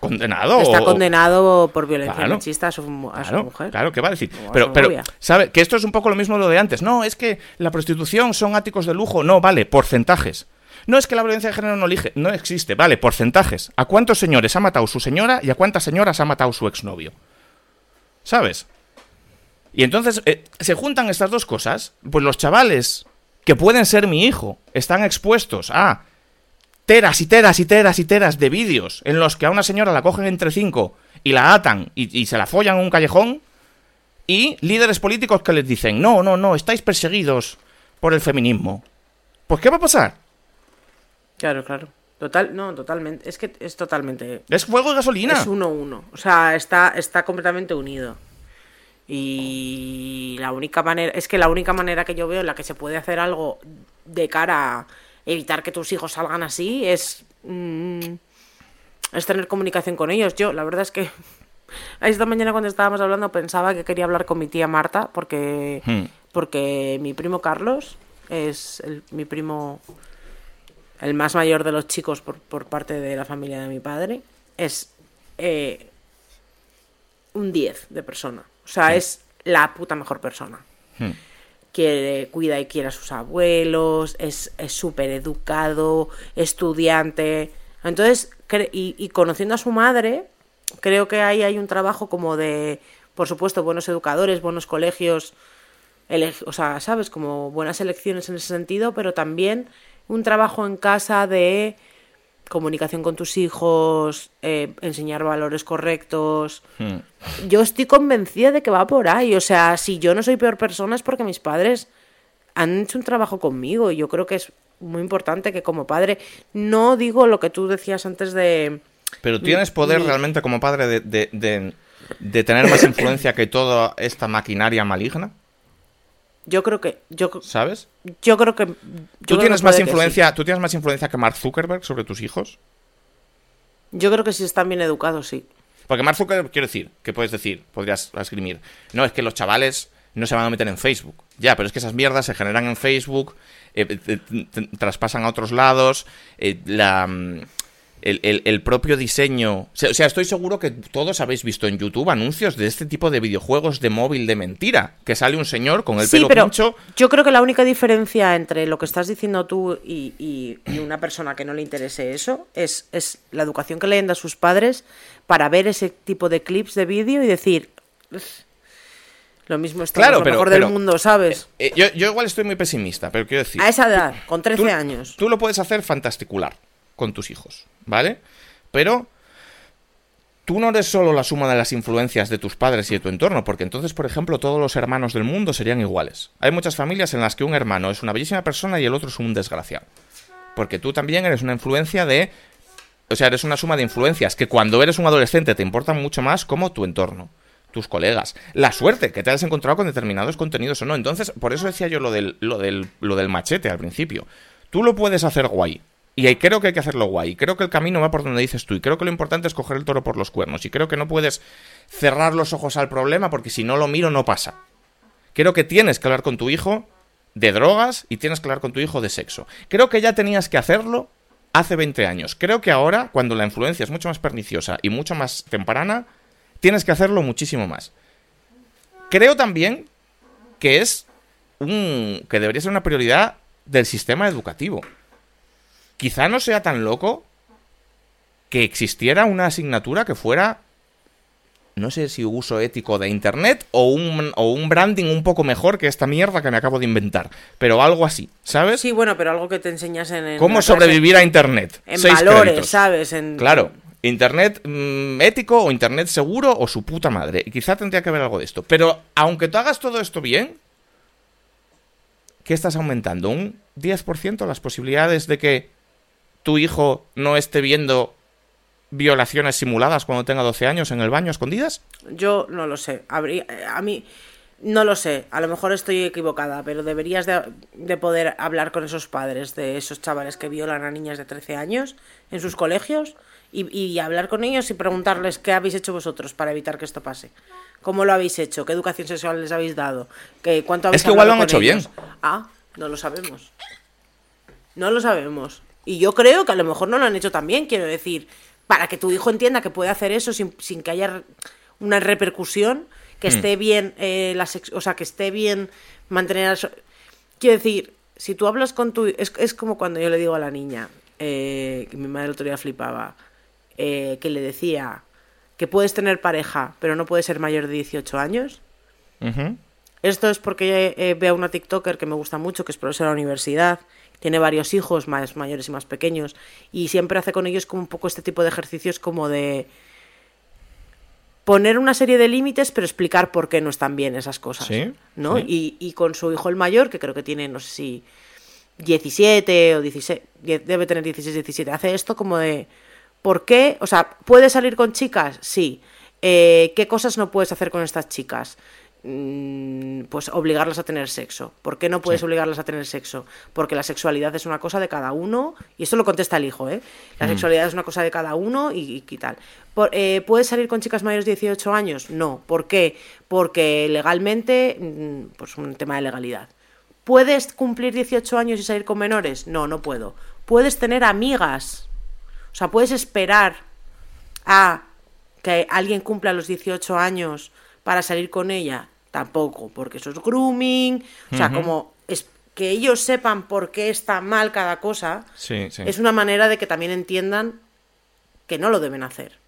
condenado. Está condenado por violencia machista a, su, mujer. Claro, ¿qué va a decir? Pero, pero ¿sabe? Que esto es un poco lo mismo lo de antes. No, es que la prostitución son áticos de lujo. No, vale, porcentajes. No es que la violencia de género no, elige, no existe, vale, porcentajes. ¿A cuántos señores ha matado su señora y a cuántas señoras ha matado su exnovio? ¿Sabes? Y entonces eh, se juntan estas dos cosas. Pues los chavales que pueden ser mi hijo están expuestos a teras y teras y teras y teras de vídeos en los que a una señora la cogen entre cinco y la atan y, se la follan en un callejón, y líderes políticos que les dicen, no, no, no, estáis perseguidos por el feminismo. Pues, ¿qué va a pasar? Claro, claro. Total, no, totalmente. Es que es totalmente. Es fuego y gasolina. Es uno uno. O sea, está, está completamente unido. Y la única manera. Es que la única manera que yo veo en la que se puede hacer algo de cara a evitar que tus hijos salgan así es, mm, es tener comunicación con ellos. Yo, la verdad es que esta mañana cuando estábamos hablando pensaba que quería hablar con mi tía Marta porque, hmm. porque mi primo Carlos es mi primo, el más mayor de los chicos por, por parte de la familia de mi padre. Es eh, un 10 de persona. O sea, es la puta mejor persona. Hmm que cuida y quiere a sus abuelos, es súper educado, estudiante. Entonces, y, conociendo a su madre, creo que ahí hay un trabajo como de, por supuesto, buenos educadores, buenos colegios, o sea, ¿sabes? Como buenas elecciones en ese sentido, pero también un trabajo en casa de comunicación con tus hijos, eh, enseñar valores correctos. Hmm. Yo estoy convencida de que va por ahí. O sea, si yo no soy peor persona es porque mis padres han hecho un trabajo conmigo. Y yo creo que es muy importante que como padre, no digo lo que tú decías antes de... Pero tienes poder realmente como padre de, de, tener más influencia que toda esta maquinaria maligna. Yo creo que. Yo, ¿Sabes? Yo creo que. ¿Tú, tienes más influencia, ¿Tú tienes más influencia que Mark Zuckerberg sobre tus hijos? Yo creo que si están bien educados, sí. Porque Mark Zuckerberg, quiero decir, ¿qué puedes decir? Podrías escribir. No, es que los chavales no se van a meter en Facebook. Ya, pero es que esas mierdas se generan en Facebook, eh, traspasan a otros lados, eh, la, el, propio diseño. O sea, estoy seguro que todos habéis visto en YouTube anuncios de este tipo de videojuegos de móvil de mentira. Que sale un señor con el pelo pero Yo creo que la única diferencia entre lo que estás diciendo tú y, una persona que no le interese eso es, es la educación que le den a sus padres para ver ese tipo de clips de vídeo y decir. Lo mismo está claro, lo mejor del mundo, ¿sabes? Eh, eh, yo, igual estoy muy pesimista, pero quiero decir. A esa edad, con 13 años. Tú lo puedes hacer fantasticular con tus hijos, ¿vale? Pero tú no eres solo la suma de las influencias de tus padres y de tu entorno, porque entonces, por ejemplo, todos los hermanos del mundo serían iguales. Hay muchas familias en las que un hermano es una bellísima persona y el otro es un desgraciado. Porque tú también eres una influencia de... O sea, eres una suma de influencias que cuando eres un adolescente te importan mucho más como tu entorno tus colegas, la suerte que te hayas encontrado con determinados contenidos o no. Entonces, por eso decía yo lo del, lo del, lo del machete al principio. Tú lo puedes hacer guay, y creo que hay que hacerlo guay. Creo que el camino va por donde dices tú. Y creo que lo importante es coger el toro por los cuernos. Y creo que no puedes cerrar los ojos al problema porque si no lo miro no pasa. Creo que tienes que hablar con tu hijo de drogas y tienes que hablar con tu hijo de sexo. Creo que ya tenías que hacerlo hace 20 años. Creo que ahora, cuando la influencia es mucho más perniciosa y mucho más temprana, tienes que hacerlo muchísimo más. Creo también que es un que debería ser una prioridad del sistema educativo quizá no sea tan loco que existiera una asignatura que fuera no sé si uso ético de Internet o un, o un branding un poco mejor que esta mierda que me acabo de inventar. Pero algo así, ¿sabes? Sí, bueno, pero algo que te enseñas en... ¿Cómo sobrevivir a Internet? En valores, ¿sabes? En... Claro. Internet mm, ético o Internet seguro o su puta madre. Y quizá tendría que haber algo de esto. Pero aunque tú hagas todo esto bien, ¿qué estás aumentando? ¿Un 10% las posibilidades de que tu hijo no esté viendo violaciones simuladas cuando tenga 12 años en el baño escondidas? Yo no lo sé. Eh, a mí no lo sé. A lo mejor estoy equivocada, pero deberías de, poder hablar con esos padres de esos chavales que violan a niñas de 13 años en sus colegios y, hablar con ellos y preguntarles qué habéis hecho vosotros para evitar que esto pase. ¿Cómo lo habéis hecho? ¿Qué educación sexual les habéis dado? ¿Qué, ¿Cuánto habéis Es que igual lo han hecho bien. Ah, no lo sabemos. No lo sabemos. Y yo creo que a lo mejor no lo han hecho tan bien, quiero decir, para que tu hijo entienda que puede hacer eso sin, que haya una repercusión, que hmm. esté bien, eh, la o sea, que esté bien mantener... Quiero decir, si tú hablas con tu... Es, es como cuando yo le digo a la niña, eh, que mi madre el otro día flipaba, eh, que le decía que puedes tener pareja, pero no puedes ser mayor de 18 años. Esto es porque veo a una TikToker que me gusta mucho, que es profesora de la universidad, tiene varios hijos, más mayores y más pequeños, y siempre hace con ellos como un poco este tipo de ejercicios como de poner una serie de límites, pero explicar por qué no están bien esas cosas. ¿no? Y, y, con su hijo el mayor, que creo que tiene, no sé si 17 o 16, debe tener 16, 17, hace esto como de, ¿por qué? O sea, ¿puedes salir con chicas? Sí. Eh, ¿Qué cosas no puedes hacer con estas chicas? Mm, pues obligarlas a tener sexo. ¿Por qué no puedes obligarlas a tener sexo? Porque la sexualidad es una cosa de cada uno, y esto lo contesta el hijo, ¿eh? La mm. sexualidad es una cosa de cada uno y, tal. Eh, ¿Puedes salir con chicas mayores de 18 años? No. ¿Por qué? Porque legalmente, mm, pues un tema de legalidad. ¿Puedes cumplir 18 años y salir con menores? No, no puedo. ¿Puedes tener amigas? O sea, ¿puedes esperar a que alguien cumpla los 18 años para salir con ella? Tampoco, porque eso es grooming, o sea, como es que ellos sepan por qué está mal cada cosa, es una manera de que también entiendan que no lo deben hacer.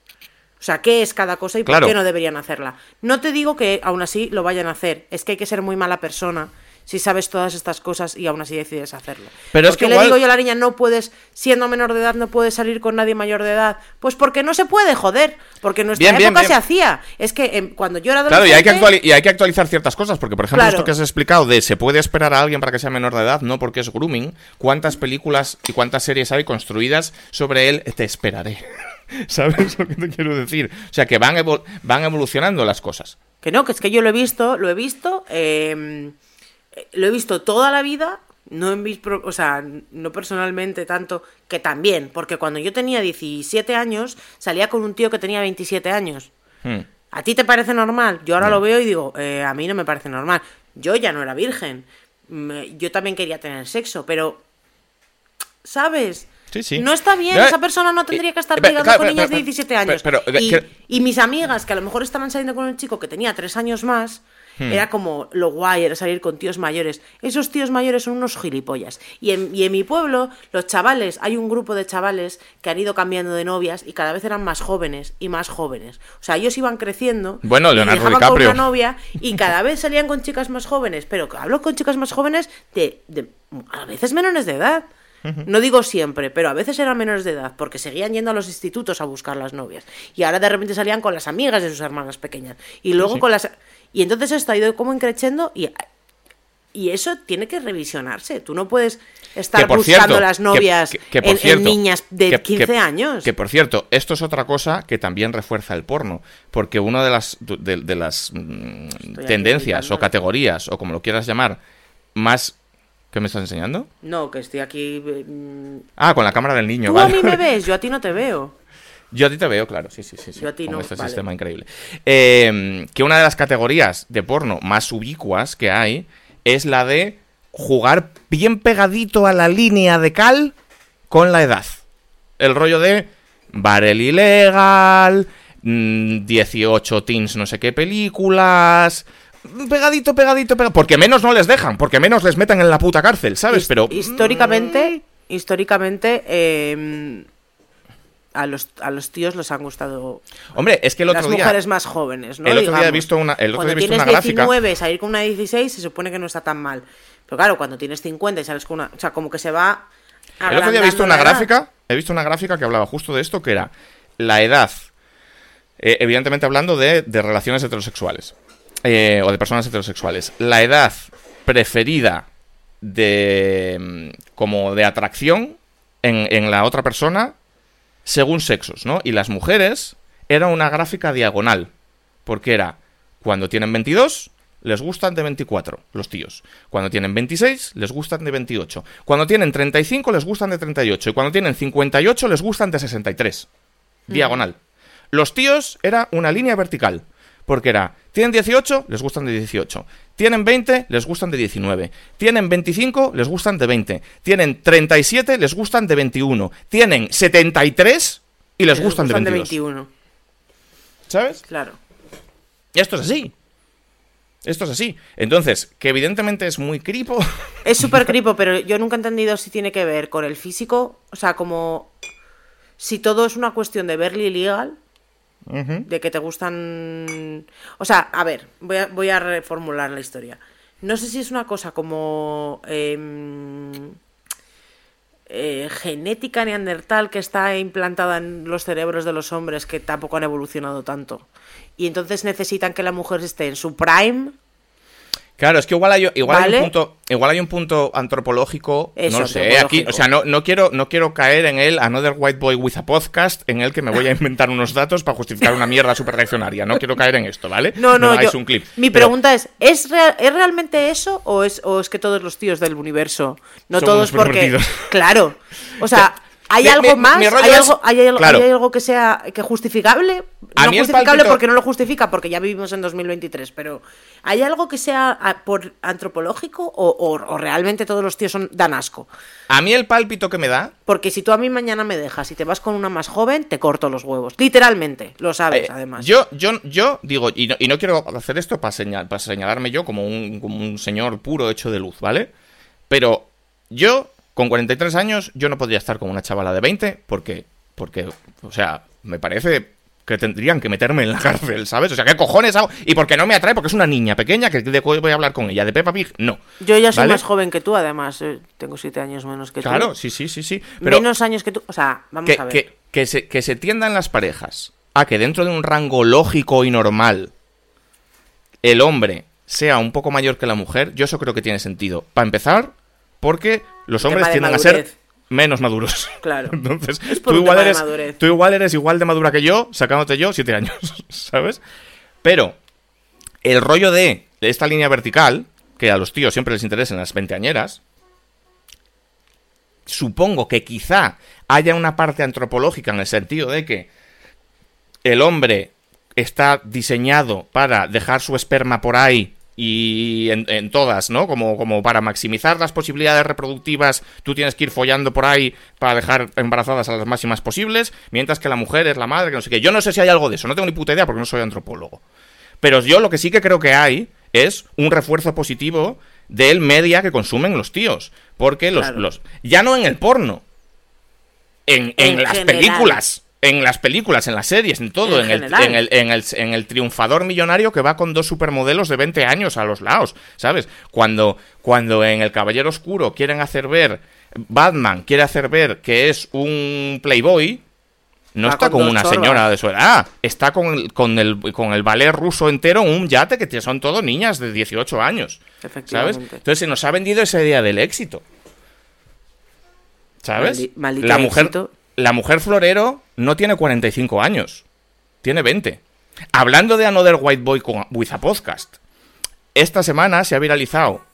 O sea, ¿qué es cada cosa y por qué no deberían hacerla? No te digo que aún así lo vayan a hacer, es que hay que ser muy mala persona si sabes todas estas cosas y aún así decides hacerlo. Pero es que le digo yo a la niña, no puedes, siendo menor de edad, no puedes salir con nadie mayor de edad. Pues porque no se puede, joder. Porque en nuestra época se hacía. Es que em, cuando yo era adolescente... Claro, y hay, que actualizar ciertas cosas, porque por ejemplo esto que has explicado de se puede esperar a alguien para que sea menor de edad, no porque es grooming, ¿cuántas películas y cuántas series hay construidas sobre él? Te esperaré. ¿Sabes lo que te quiero decir? O sea, que van, van evolucionando las cosas. Que no, que es que yo lo he visto, lo he visto... Eh lo he visto toda la vida, no en mis o sea, no personalmente tanto, que también, porque cuando yo tenía 17 años, salía con un tío que tenía 27 años. Hmm. ¿A ti te parece normal? Yo ahora lo veo y digo, eh, a mí no me parece normal. Yo ya no era virgen. yo también quería tener sexo, pero... ¿Sabes? Sí, sí. No está bien, esa persona no tendría que estar ligando con niñas de 17 años. y, y, mis amigas, que a lo mejor estaban saliendo con un chico que tenía 3 años más, Hmm. Era como lo guay, era salir con tíos mayores. Esos tíos mayores son unos gilipollas. Y en, y en mi pueblo, los chavales, hay un grupo de chavales que han ido cambiando de novias y cada vez eran más jóvenes y más jóvenes. O sea, ellos iban creciendo. Bueno, Leonardo y DiCaprio. Con una novia y cada vez salían con chicas más jóvenes. Pero hablo con chicas más jóvenes de, de a veces menores de edad. No digo siempre, pero a veces eran menores de edad, porque seguían yendo a los institutos a buscar las novias. Y ahora de repente salían con las amigas de sus hermanas pequeñas. Y luego con las. Y entonces esto ha ido como increciendo y, y eso tiene que revisionarse. Tú no puedes estar buscando las novias en, niñas de 15 años. Que por cierto, esto es otra cosa que también refuerza el porno. Porque una de las, de, las mm, tendencias o categorías, o como lo quieras llamar, más ¿Qué me estás enseñando? No, que estoy aquí. Mm, ah, con la cámara del niño. Tú a mí me ves, yo a ti no te veo. Yo a ti te veo, claro, sí, sí, sí. Yo a ti no. Este sistema increíble. Em, que una de las categorías de porno más ubicuas que hay es la de jugar bien pegadito a la línea de cal con la edad. El rollo de barel ilegal, 18 mm, teens no sé qué películas, pegadito, pegadito, pegadito. Porque menos no les dejan, porque menos les metan en la puta cárcel, ¿sabes? Pero. Históricamente, históricamente, eh, a los, a los tíos les han gustado. Hombre, es que el otro las mujeres más jóvenes, ¿no? El otro día he visto una, el otro día he visto una gráfica. 19, salir con una 16 se supone que no está tan mal. Pero claro, cuando tienes 50 y sales con una. O sea, como que se va. El otro día he visto una gráfica. He visto una gráfica que hablaba justo de esto, que era la edad. Eh, evidentemente hablando de, de relaciones heterosexuales. Eh, o de personas heterosexuales. La edad preferida de. Mm, como de atracción en, en la otra persona según sexos, ¿no? Y las mujeres era una gráfica diagonal, porque era cuando tienen 22 les gustan de 24 los tíos. Cuando tienen 26 les gustan de 28. Cuando tienen 35 les gustan de 38 y cuando tienen 58 les gustan de 63. Diagonal. Los tíos era una línea vertical. Porque era, tienen 18, les gustan de 18. Tienen 20, les gustan de 19. Tienen 25, les gustan de 20. Tienen 37, les gustan de 21. Tienen 73 y les, gustan, de 21. ¿Sabes? Claro. Y esto es así. Esto es así. Entonces, que evidentemente es muy cripo. Es súper cripo, pero yo nunca he entendido si tiene que ver con el físico. O sea, como. Si todo es una cuestión de verle legal de que te gustan... O sea, a ver, voy a, reformular la historia. No sé si es una cosa como... Em, eh, genética neandertal que está implantada en los cerebros de los hombres que tampoco han evolucionado tanto. Y entonces necesitan que la mujer esté en su prime Claro, es que igual hay, igual hay un punto, igual hay un punto antropológico, no lo sé, aquí, o sea, no, no quiero, no quiero caer en el Another White Boy with a Podcast, en el que me voy a inventar unos datos para justificar una mierda super reaccionaria. No quiero caer en esto, ¿vale? No, no, no un clip. Mi pregunta es, ¿es, ¿es realmente eso o es, o es que todos los tíos del universo, no todos porque, claro, o sea, ¿Hay algo más? ¿Hay, algo, hay, algo, que sea que justificable? no justificable porque no lo justifica, porque ya vivimos en 2023, pero ¿hay algo que sea ah, por antropológico o, realmente todos los tíos son dan asco? A mí el pálpito que me da... Porque si tú a mí mañana me dejas y te vas con una más joven, te corto los huevos. Literalmente, lo sabes, eh, además. Yo, yo, yo digo, y no, quiero hacer esto para, señal, para señalarme yo como un, como un señor puro hecho de luz, ¿vale? Pero yo con 43 años yo no podría estar con una chavala de 20 porque Porque, o sea, me parece que tendrían que meterme en la cárcel, ¿sabes? O sea, ¿qué cojones hago? Y porque no me atrae, porque es una niña pequeña que de- voy a hablar con ella. De Peppa Pig, no. Yo ya soy ¿Vale? más joven que tú, además. eh, tengo siete años menos que Claro, tú. sí, sí, sí, sí. Pero Menos años que tú. O sea, vamos que, a ver. que, que se, que se tiendan las parejas a que dentro de un rango lógico y normal el hombre sea un poco mayor que la mujer, yo eso creo que tiene sentido. Para empezar, porque los hombres de tienden a ser menos maduros. Claro. Entonces, tú igual, eres, madurez. tú igual eres igual de madura que yo, sacándote yo siete años, ¿sabes? Pero el rollo de, esta línea vertical, que a los tíos siempre les interesa en las veinteañeras, supongo que quizá haya una parte antropológica en el sentido de que el hombre está diseñado para dejar su esperma por ahí y en, en todas, ¿no? Como, como para maximizar las posibilidades reproductivas, tú tienes que ir follando por ahí para dejar embarazadas a las máximas posibles, mientras que la mujer es la madre, que no sé qué. Yo no sé si hay algo de eso, no tengo ni puta idea porque no soy antropólogo. Pero yo lo que sí que creo que hay es un refuerzo positivo del media que consumen los tíos. Porque los, Claro. los ya no en el porno, en, en En las general. películas, en las películas, en las series, en todo, En en, el, en, el, en, el, en el triunfador millonario que va con dos supermodelos de 20 años a los lados, ¿sabes? Cuando, cuando en El Caballero Oscuro quieren hacer ver, Batman quiere hacer ver que es un playboy, no está con una señora de su edad, está con el, con el, con el ballet ruso entero en un yate que son todo niñas de 18 años. ¿Sabes? Entonces se nos ha vendido esa idea del éxito. ¿Sabes? Maldi- la mujer, éxito. La mujer florero no tiene 45 años. Tiene 20. Hablando de Another White Boy con, with a podcast. Esta semana se ha viralizado.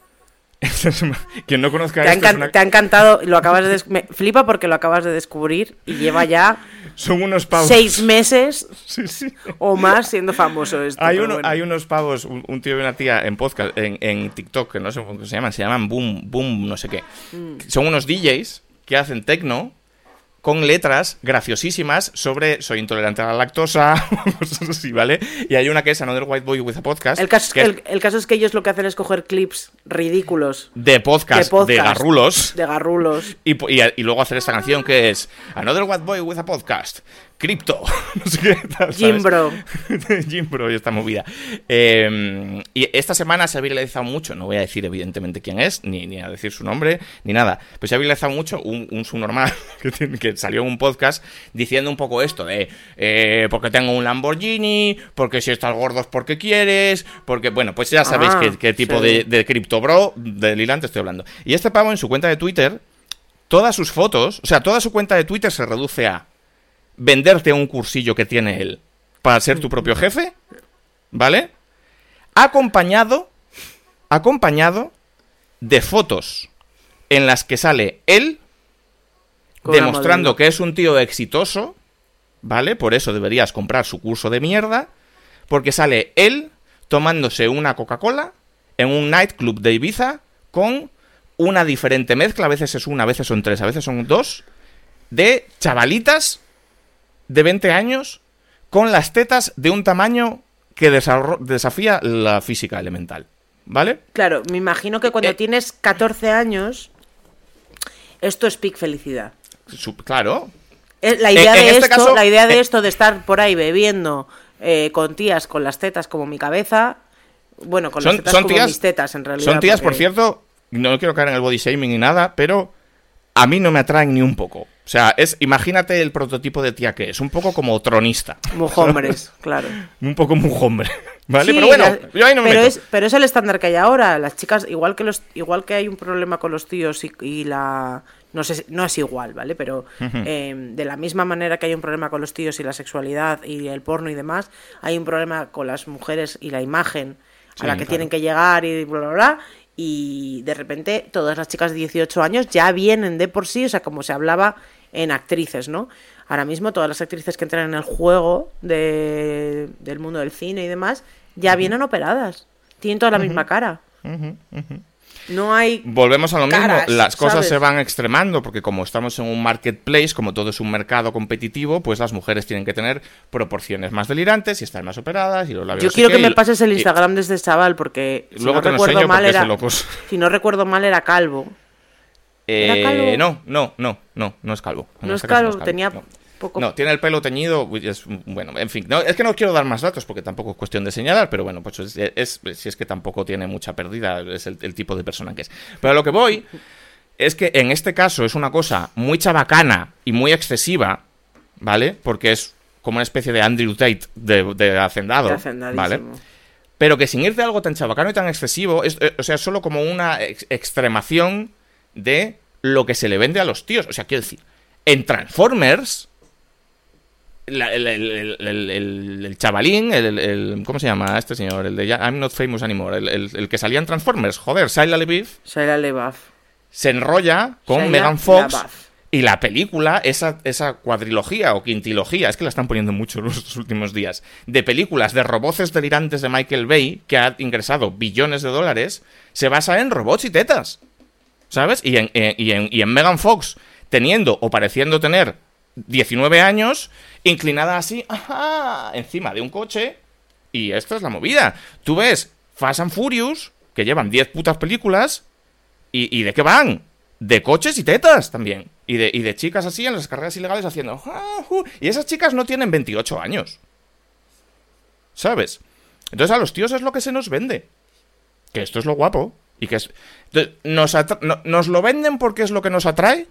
Quien no conozca Te esto es encan- una- te ha encantado, lo acabas de me flipa porque lo acabas de descubrir y lleva ya son unos pavos. seis meses Sí, sí. o más siendo famoso esto. Hay, pero uno- bueno. hay unos pavos, un, un tío y una tía en podcast, en, en TikTok, que no sé cómo se llaman, se llaman Boom, Boom, no sé qué. Mm. Son unos DJs que hacen techno con letras graciosísimas sobre soy intolerante a la lactosa, cosas así, ¿vale? Y hay una que es Another White Boy with a Podcast. El caso, que el, el caso es que ellos lo que hacen es coger clips ridículos de podcast, de podcast. de garrulos. de garrulos. Y- y luego hacer esta canción que es Another White Boy with a Podcast. Crypto. No sé qué tal. Jimbro. Jimbro y esta movida. Eh, y esta semana se ha viralizado mucho, no voy a decir evidentemente quién es, ni, ni a decir su nombre, ni nada, pero se ha viralizado mucho un, un subnormal que, tiene- que salió en un podcast diciendo un poco esto de eh, porque tengo un Lamborghini, porque si estás gordo es porque quieres, porque, bueno, pues ya sabéis Ah, qué, qué tipo sí. de, de Crypto Bro, de Lilan te estoy hablando. Y este pavo en su cuenta de Twitter, todas sus fotos, o sea, toda su cuenta de Twitter se reduce a venderte un cursillo que tiene él para ser tu propio jefe, ¿vale? Acompañado, acompañado de fotos en las que sale él demostrando que es un tío exitoso, ¿vale? Por eso deberías comprar su curso de mierda, porque sale él tomándose una Coca-Cola en un nightclub de Ibiza con una diferente mezcla, a veces es una, a veces son tres, a veces son dos, de chavalitas de 20 años con las tetas de un tamaño que desafía la física elemental, ¿vale? Claro, me imagino que cuando Eh. tienes 14 años, esto es pic felicidad. Claro, Eh, La idea, En- en de, este esto, caso, la idea de eh, esto de estar por ahí bebiendo eh, con tías con las tetas como mi cabeza, bueno, con las son, tetas son como tías, mis tetas en realidad. son tías, por cierto, no quiero caer en el body shaming ni nada, pero a mí no me atraen ni un poco. O sea, es, imagínate el prototipo de tía que es, un poco como tronista, Mujombres, claro. un poco mujombre, ¿vale? Sí, pero bueno, yo ahí no me pero meto. es, pero es el estándar que hay ahora. Las chicas, igual que los, igual que hay un problema con los tíos y, y la no sé, no es igual, ¿vale? Pero eh, de la misma manera que hay un problema con los tíos y la sexualidad y el porno y demás, hay un problema con las mujeres y la imagen a la que claro. tienen que llegar y bla, bla, bla. Y de repente todas las chicas de 18 años ya vienen de por sí, o sea, como se hablaba en actrices, ¿no? Ahora mismo todas las actrices que entran en el juego de- del mundo del cine y demás ya vienen operadas. Tienen toda la misma cara. No hay... Volvemos a lo mismo, las cosas ¿sabes? se van extremando porque como estamos en un marketplace, como todo es un mercado competitivo, pues las mujeres tienen que tener proporciones más delirantes y estar más operadas y los labios Yo quiero que me pases el Instagram de este chaval porque si Luego no te recuerdo mal era locos. si no recuerdo mal era calvo. Eh, ¿Era calvo? no, no, no, no, no es calvo. No es este calvo, tenía no. Poco. No, tiene el pelo teñido. es- bueno, en fin. No, es que no quiero dar más datos porque tampoco es cuestión de señalar, pero bueno, pues es, es- si es que tampoco tiene mucha pérdida, es el, el tipo de persona que es. Pero a lo que voy es que en este caso es una cosa muy chabacana y muy excesiva, ¿vale? Porque es como una especie de Andrew Tate de, de hacendado. ¿vale? Pero que sin ir de algo tan chabacano y tan excesivo, es, eh, o sea, solo como una ex- extremación de lo que se le vende a los tíos. O sea, quiero decir, en Transformers, la- el, el- el- el- el- el chavalín, el, ¿cómo se llama este señor? El de I'm not famous anymore, el, que salía en Transformers, joder, Shia LaBeouf, Shia LaBeouf. se enrolla con Megan Fox LaBeouf. y la película, esa, esa cuadrilogía o quintilogía, es que la están poniendo mucho en estos últimos días, de películas de roboces delirantes de Michael Bay, que ha ingresado billones de dólares, se basa en robots y tetas. ¿Sabes? Y en, eh, y en, y en Megan Fox, teniendo o pareciendo tener 19 años, inclinada así, ajá, encima de un coche. Y esta es la movida. Tú ves Fast and Furious, que llevan 10 putas películas, ¿Y, y de qué van? De coches y tetas también. Y de, y de chicas así en las carreras ilegales haciendo... Y esas chicas no tienen 28 años. ¿Sabes? Entonces a los tíos es lo que se nos vende. Que esto es lo guapo. Y que es... ¿nos, no- ¿Nos lo venden porque es lo que nos atrae?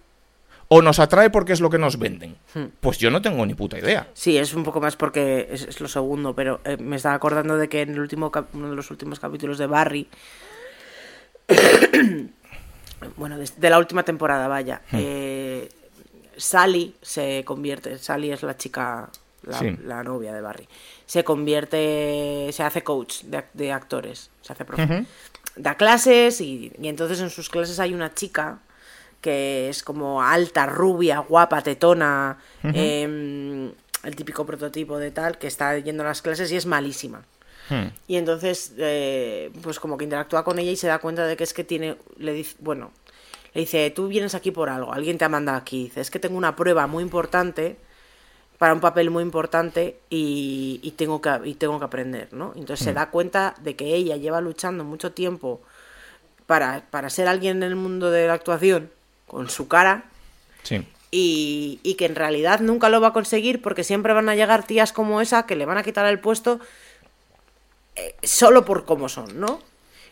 ¿O nos atrae porque es lo que nos venden? Pues yo no tengo ni puta idea. Sí, es un poco más porque es, es lo segundo, pero eh, me estaba acordando de que en el último cap- uno de los últimos capítulos de Barry, bueno, de, de la última temporada, vaya, eh, Sally se convierte, Sally es la chica, la, Sí. la novia de Barry, se convierte, se hace coach de, ac- de actores, se hace profe, da clases y, y entonces en sus clases hay una chica que es como alta, rubia, guapa, tetona, em, el típico prototipo de tal, que está yendo a las clases y es malísima. Hmm. Y entonces, eh, pues como que interactúa con ella y se da cuenta de que es que tiene, le dice, bueno, le dice, tú vienes aquí por algo, alguien te ha mandado aquí. Dice, es que tengo una prueba muy importante, para un papel muy importante y, y tengo, que, y tengo que aprender, ¿no? Entonces se da cuenta de que ella lleva luchando mucho tiempo para, para ser alguien en el mundo de la actuación, con su cara, Sí. y, y que en realidad nunca lo va a conseguir porque siempre van a llegar tías como esa que le van a quitar el puesto eh, solo por cómo son, ¿no?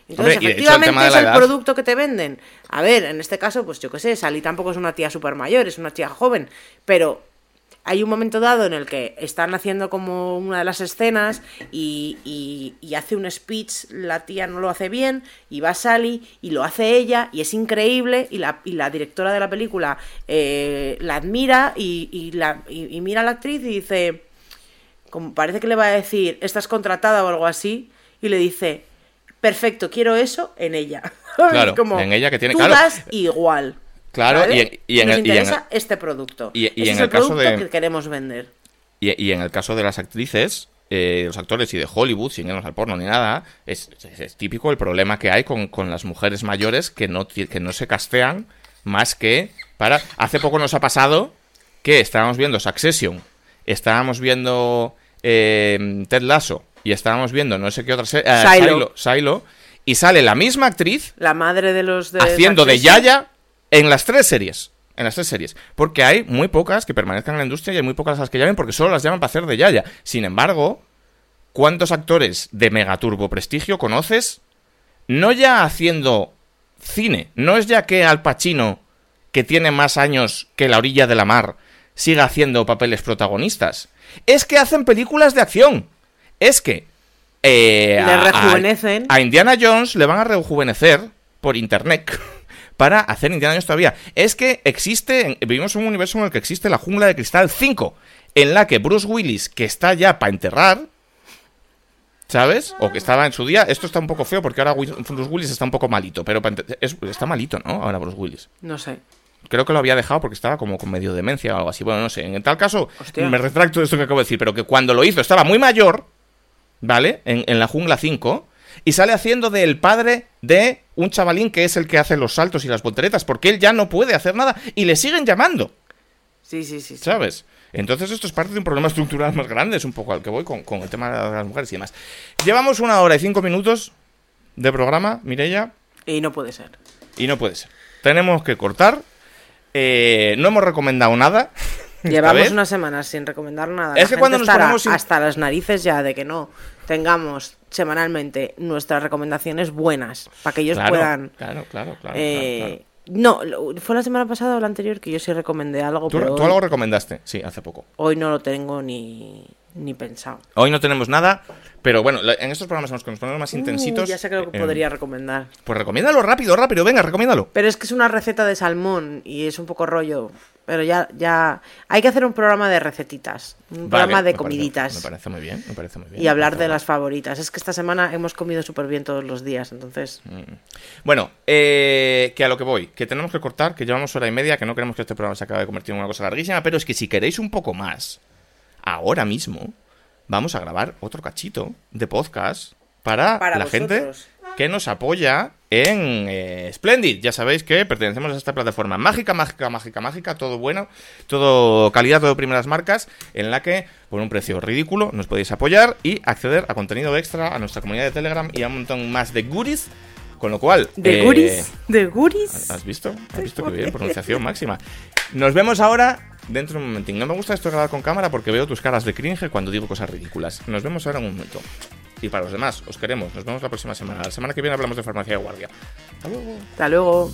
Entonces, Hombre, el efectivamente es el edad- producto que te venden. A ver, en este caso, pues yo qué sé, Sally tampoco es una tía súper mayor, es una tía joven, pero hay un momento dado en el que están haciendo como una de las escenas y, y- y hace un speech, la tía no lo hace bien, y va Sally y lo hace ella, y es increíble, y la, y la directora de la película eh, la admira y, la, y- y mira a la actriz y dice, como parece que le va a decir, estás contratada o algo así, y le dice, perfecto, quiero eso en ella. Claro, Como, en ella que tiene- tú claro. das igual. Claro, ¿vale? y en- y en nos el- y en interesa este producto. y- y Ese en es el el caso producto de- que queremos vender. Y, y en el caso de las actrices, eh, los actores y de Hollywood, sin irnos al porno ni nada, es, es- es típico el problema que hay con, con las mujeres mayores que no, que no se castean más que para... Hace poco nos ha pasado que estábamos viendo Succession, estábamos viendo eh, Ted Lasso y estábamos viendo no sé qué otra serie... eh, Silo. Silo, Silo, y sale la misma actriz La madre de los de haciendo de. Yaya en las tres series. En las tres series. Porque hay muy pocas que permanezcan en la industria y hay muy pocas las que llamen porque solo las llaman para hacer de Yaya. Sin embargo, ¿cuántos actores de megaturbo prestigio conoces? No ya haciendo cine. No es ya que Al Pacino, que tiene más años que la orilla de la mar, siga haciendo papeles protagonistas. Es que hacen películas de acción. Es que... eh, Le a- rejuvenecen. a Indiana Jones le van a rejuvenecer por internet para hacer Indiana Jones todavía. Es que existe, vivimos en un universo en el que existe la jungla de cristal 5, en la que Bruce Willis, que está ya para enterrar, ¿sabes? O que estaba en su día, esto está un poco feo porque ahora Bruce Willis está un poco malito, pero es- está malito, ¿no? Ahora Bruce Willis. No sé. Creo que lo había dejado porque estaba como con medio demencia o algo así. Bueno, no sé. En tal caso, Hostia. me retracto de esto que acabo de decir, pero que cuando lo hizo estaba muy mayor, ¿vale? En, en la jungla 5. Y sale haciendo del padre de un chavalín que es el que hace los saltos y las volteretas, porque él ya no puede hacer nada y le siguen llamando, Sí, sí, sí. sí. ¿sabes? Entonces esto es parte de un problema estructural más grande, es un poco al que voy con, con el tema de las mujeres y demás. Llevamos una hora y cinco minutos de programa, Mireia, Y no puede ser. y no puede ser. Tenemos que cortar. Eh, no hemos recomendado nada. Llevamos unas semanas sin recomendar nada. Es La que cuando nos ponemos hasta las narices ya de que no tengamos semanalmente nuestras recomendaciones buenas para que ellos Claro, puedan. claro, claro, claro, eh, No, fue la semana pasada o la anterior que yo sí recomendé algo, Tú, pero tú hoy, algo recomendaste, sí, hace poco. hoy no lo tengo ni, ni pensado. Hoy no tenemos nada, pero bueno, en estos programas en los que nos ponemos más Uh, intensitos. ya sé que lo que eh, podría recomendar. Pues recomiéndalo rápido, rápido, venga, recomiéndalo. Pero es que es una receta de salmón y es un poco rollo. Pero ya, ya hay que hacer un programa de recetitas, un Vale, programa de me parece- comiditas me parece muy bien, me parece muy bien. y hablar de las favoritas. Es que esta semana hemos comido súper bien todos los días, entonces Bueno, eh, que a lo que voy, que tenemos que cortar, que llevamos hora y media, que no queremos que este programa se acabe de convertir en una cosa larguísima, pero es que si queréis un poco más, ahora mismo vamos a grabar otro cachito de podcast para, Para la gente. Que nos apoya en eh, Splendid. Ya sabéis que pertenecemos a esta plataforma mágica, mágica, mágica, mágica, todo bueno, todo calidad, todo primeras marcas, en la que por un precio ridículo nos podéis apoyar y acceder a contenido extra, a nuestra comunidad de Telegram y a un montón más de goodies. Con lo cual, de eh, guris, de guris. ¿Has visto? ¿Has visto que bien? Pronunciación máxima. Nos vemos ahora dentro de un momentín. No me gusta esto grabar con cámara porque veo tus caras de cringe cuando digo cosas ridículas. Nos vemos ahora en un momento. Y para los demás, os queremos. Nos vemos la próxima semana. La semana que viene hablamos de farmacia de guardia. Hasta luego. Hasta luego.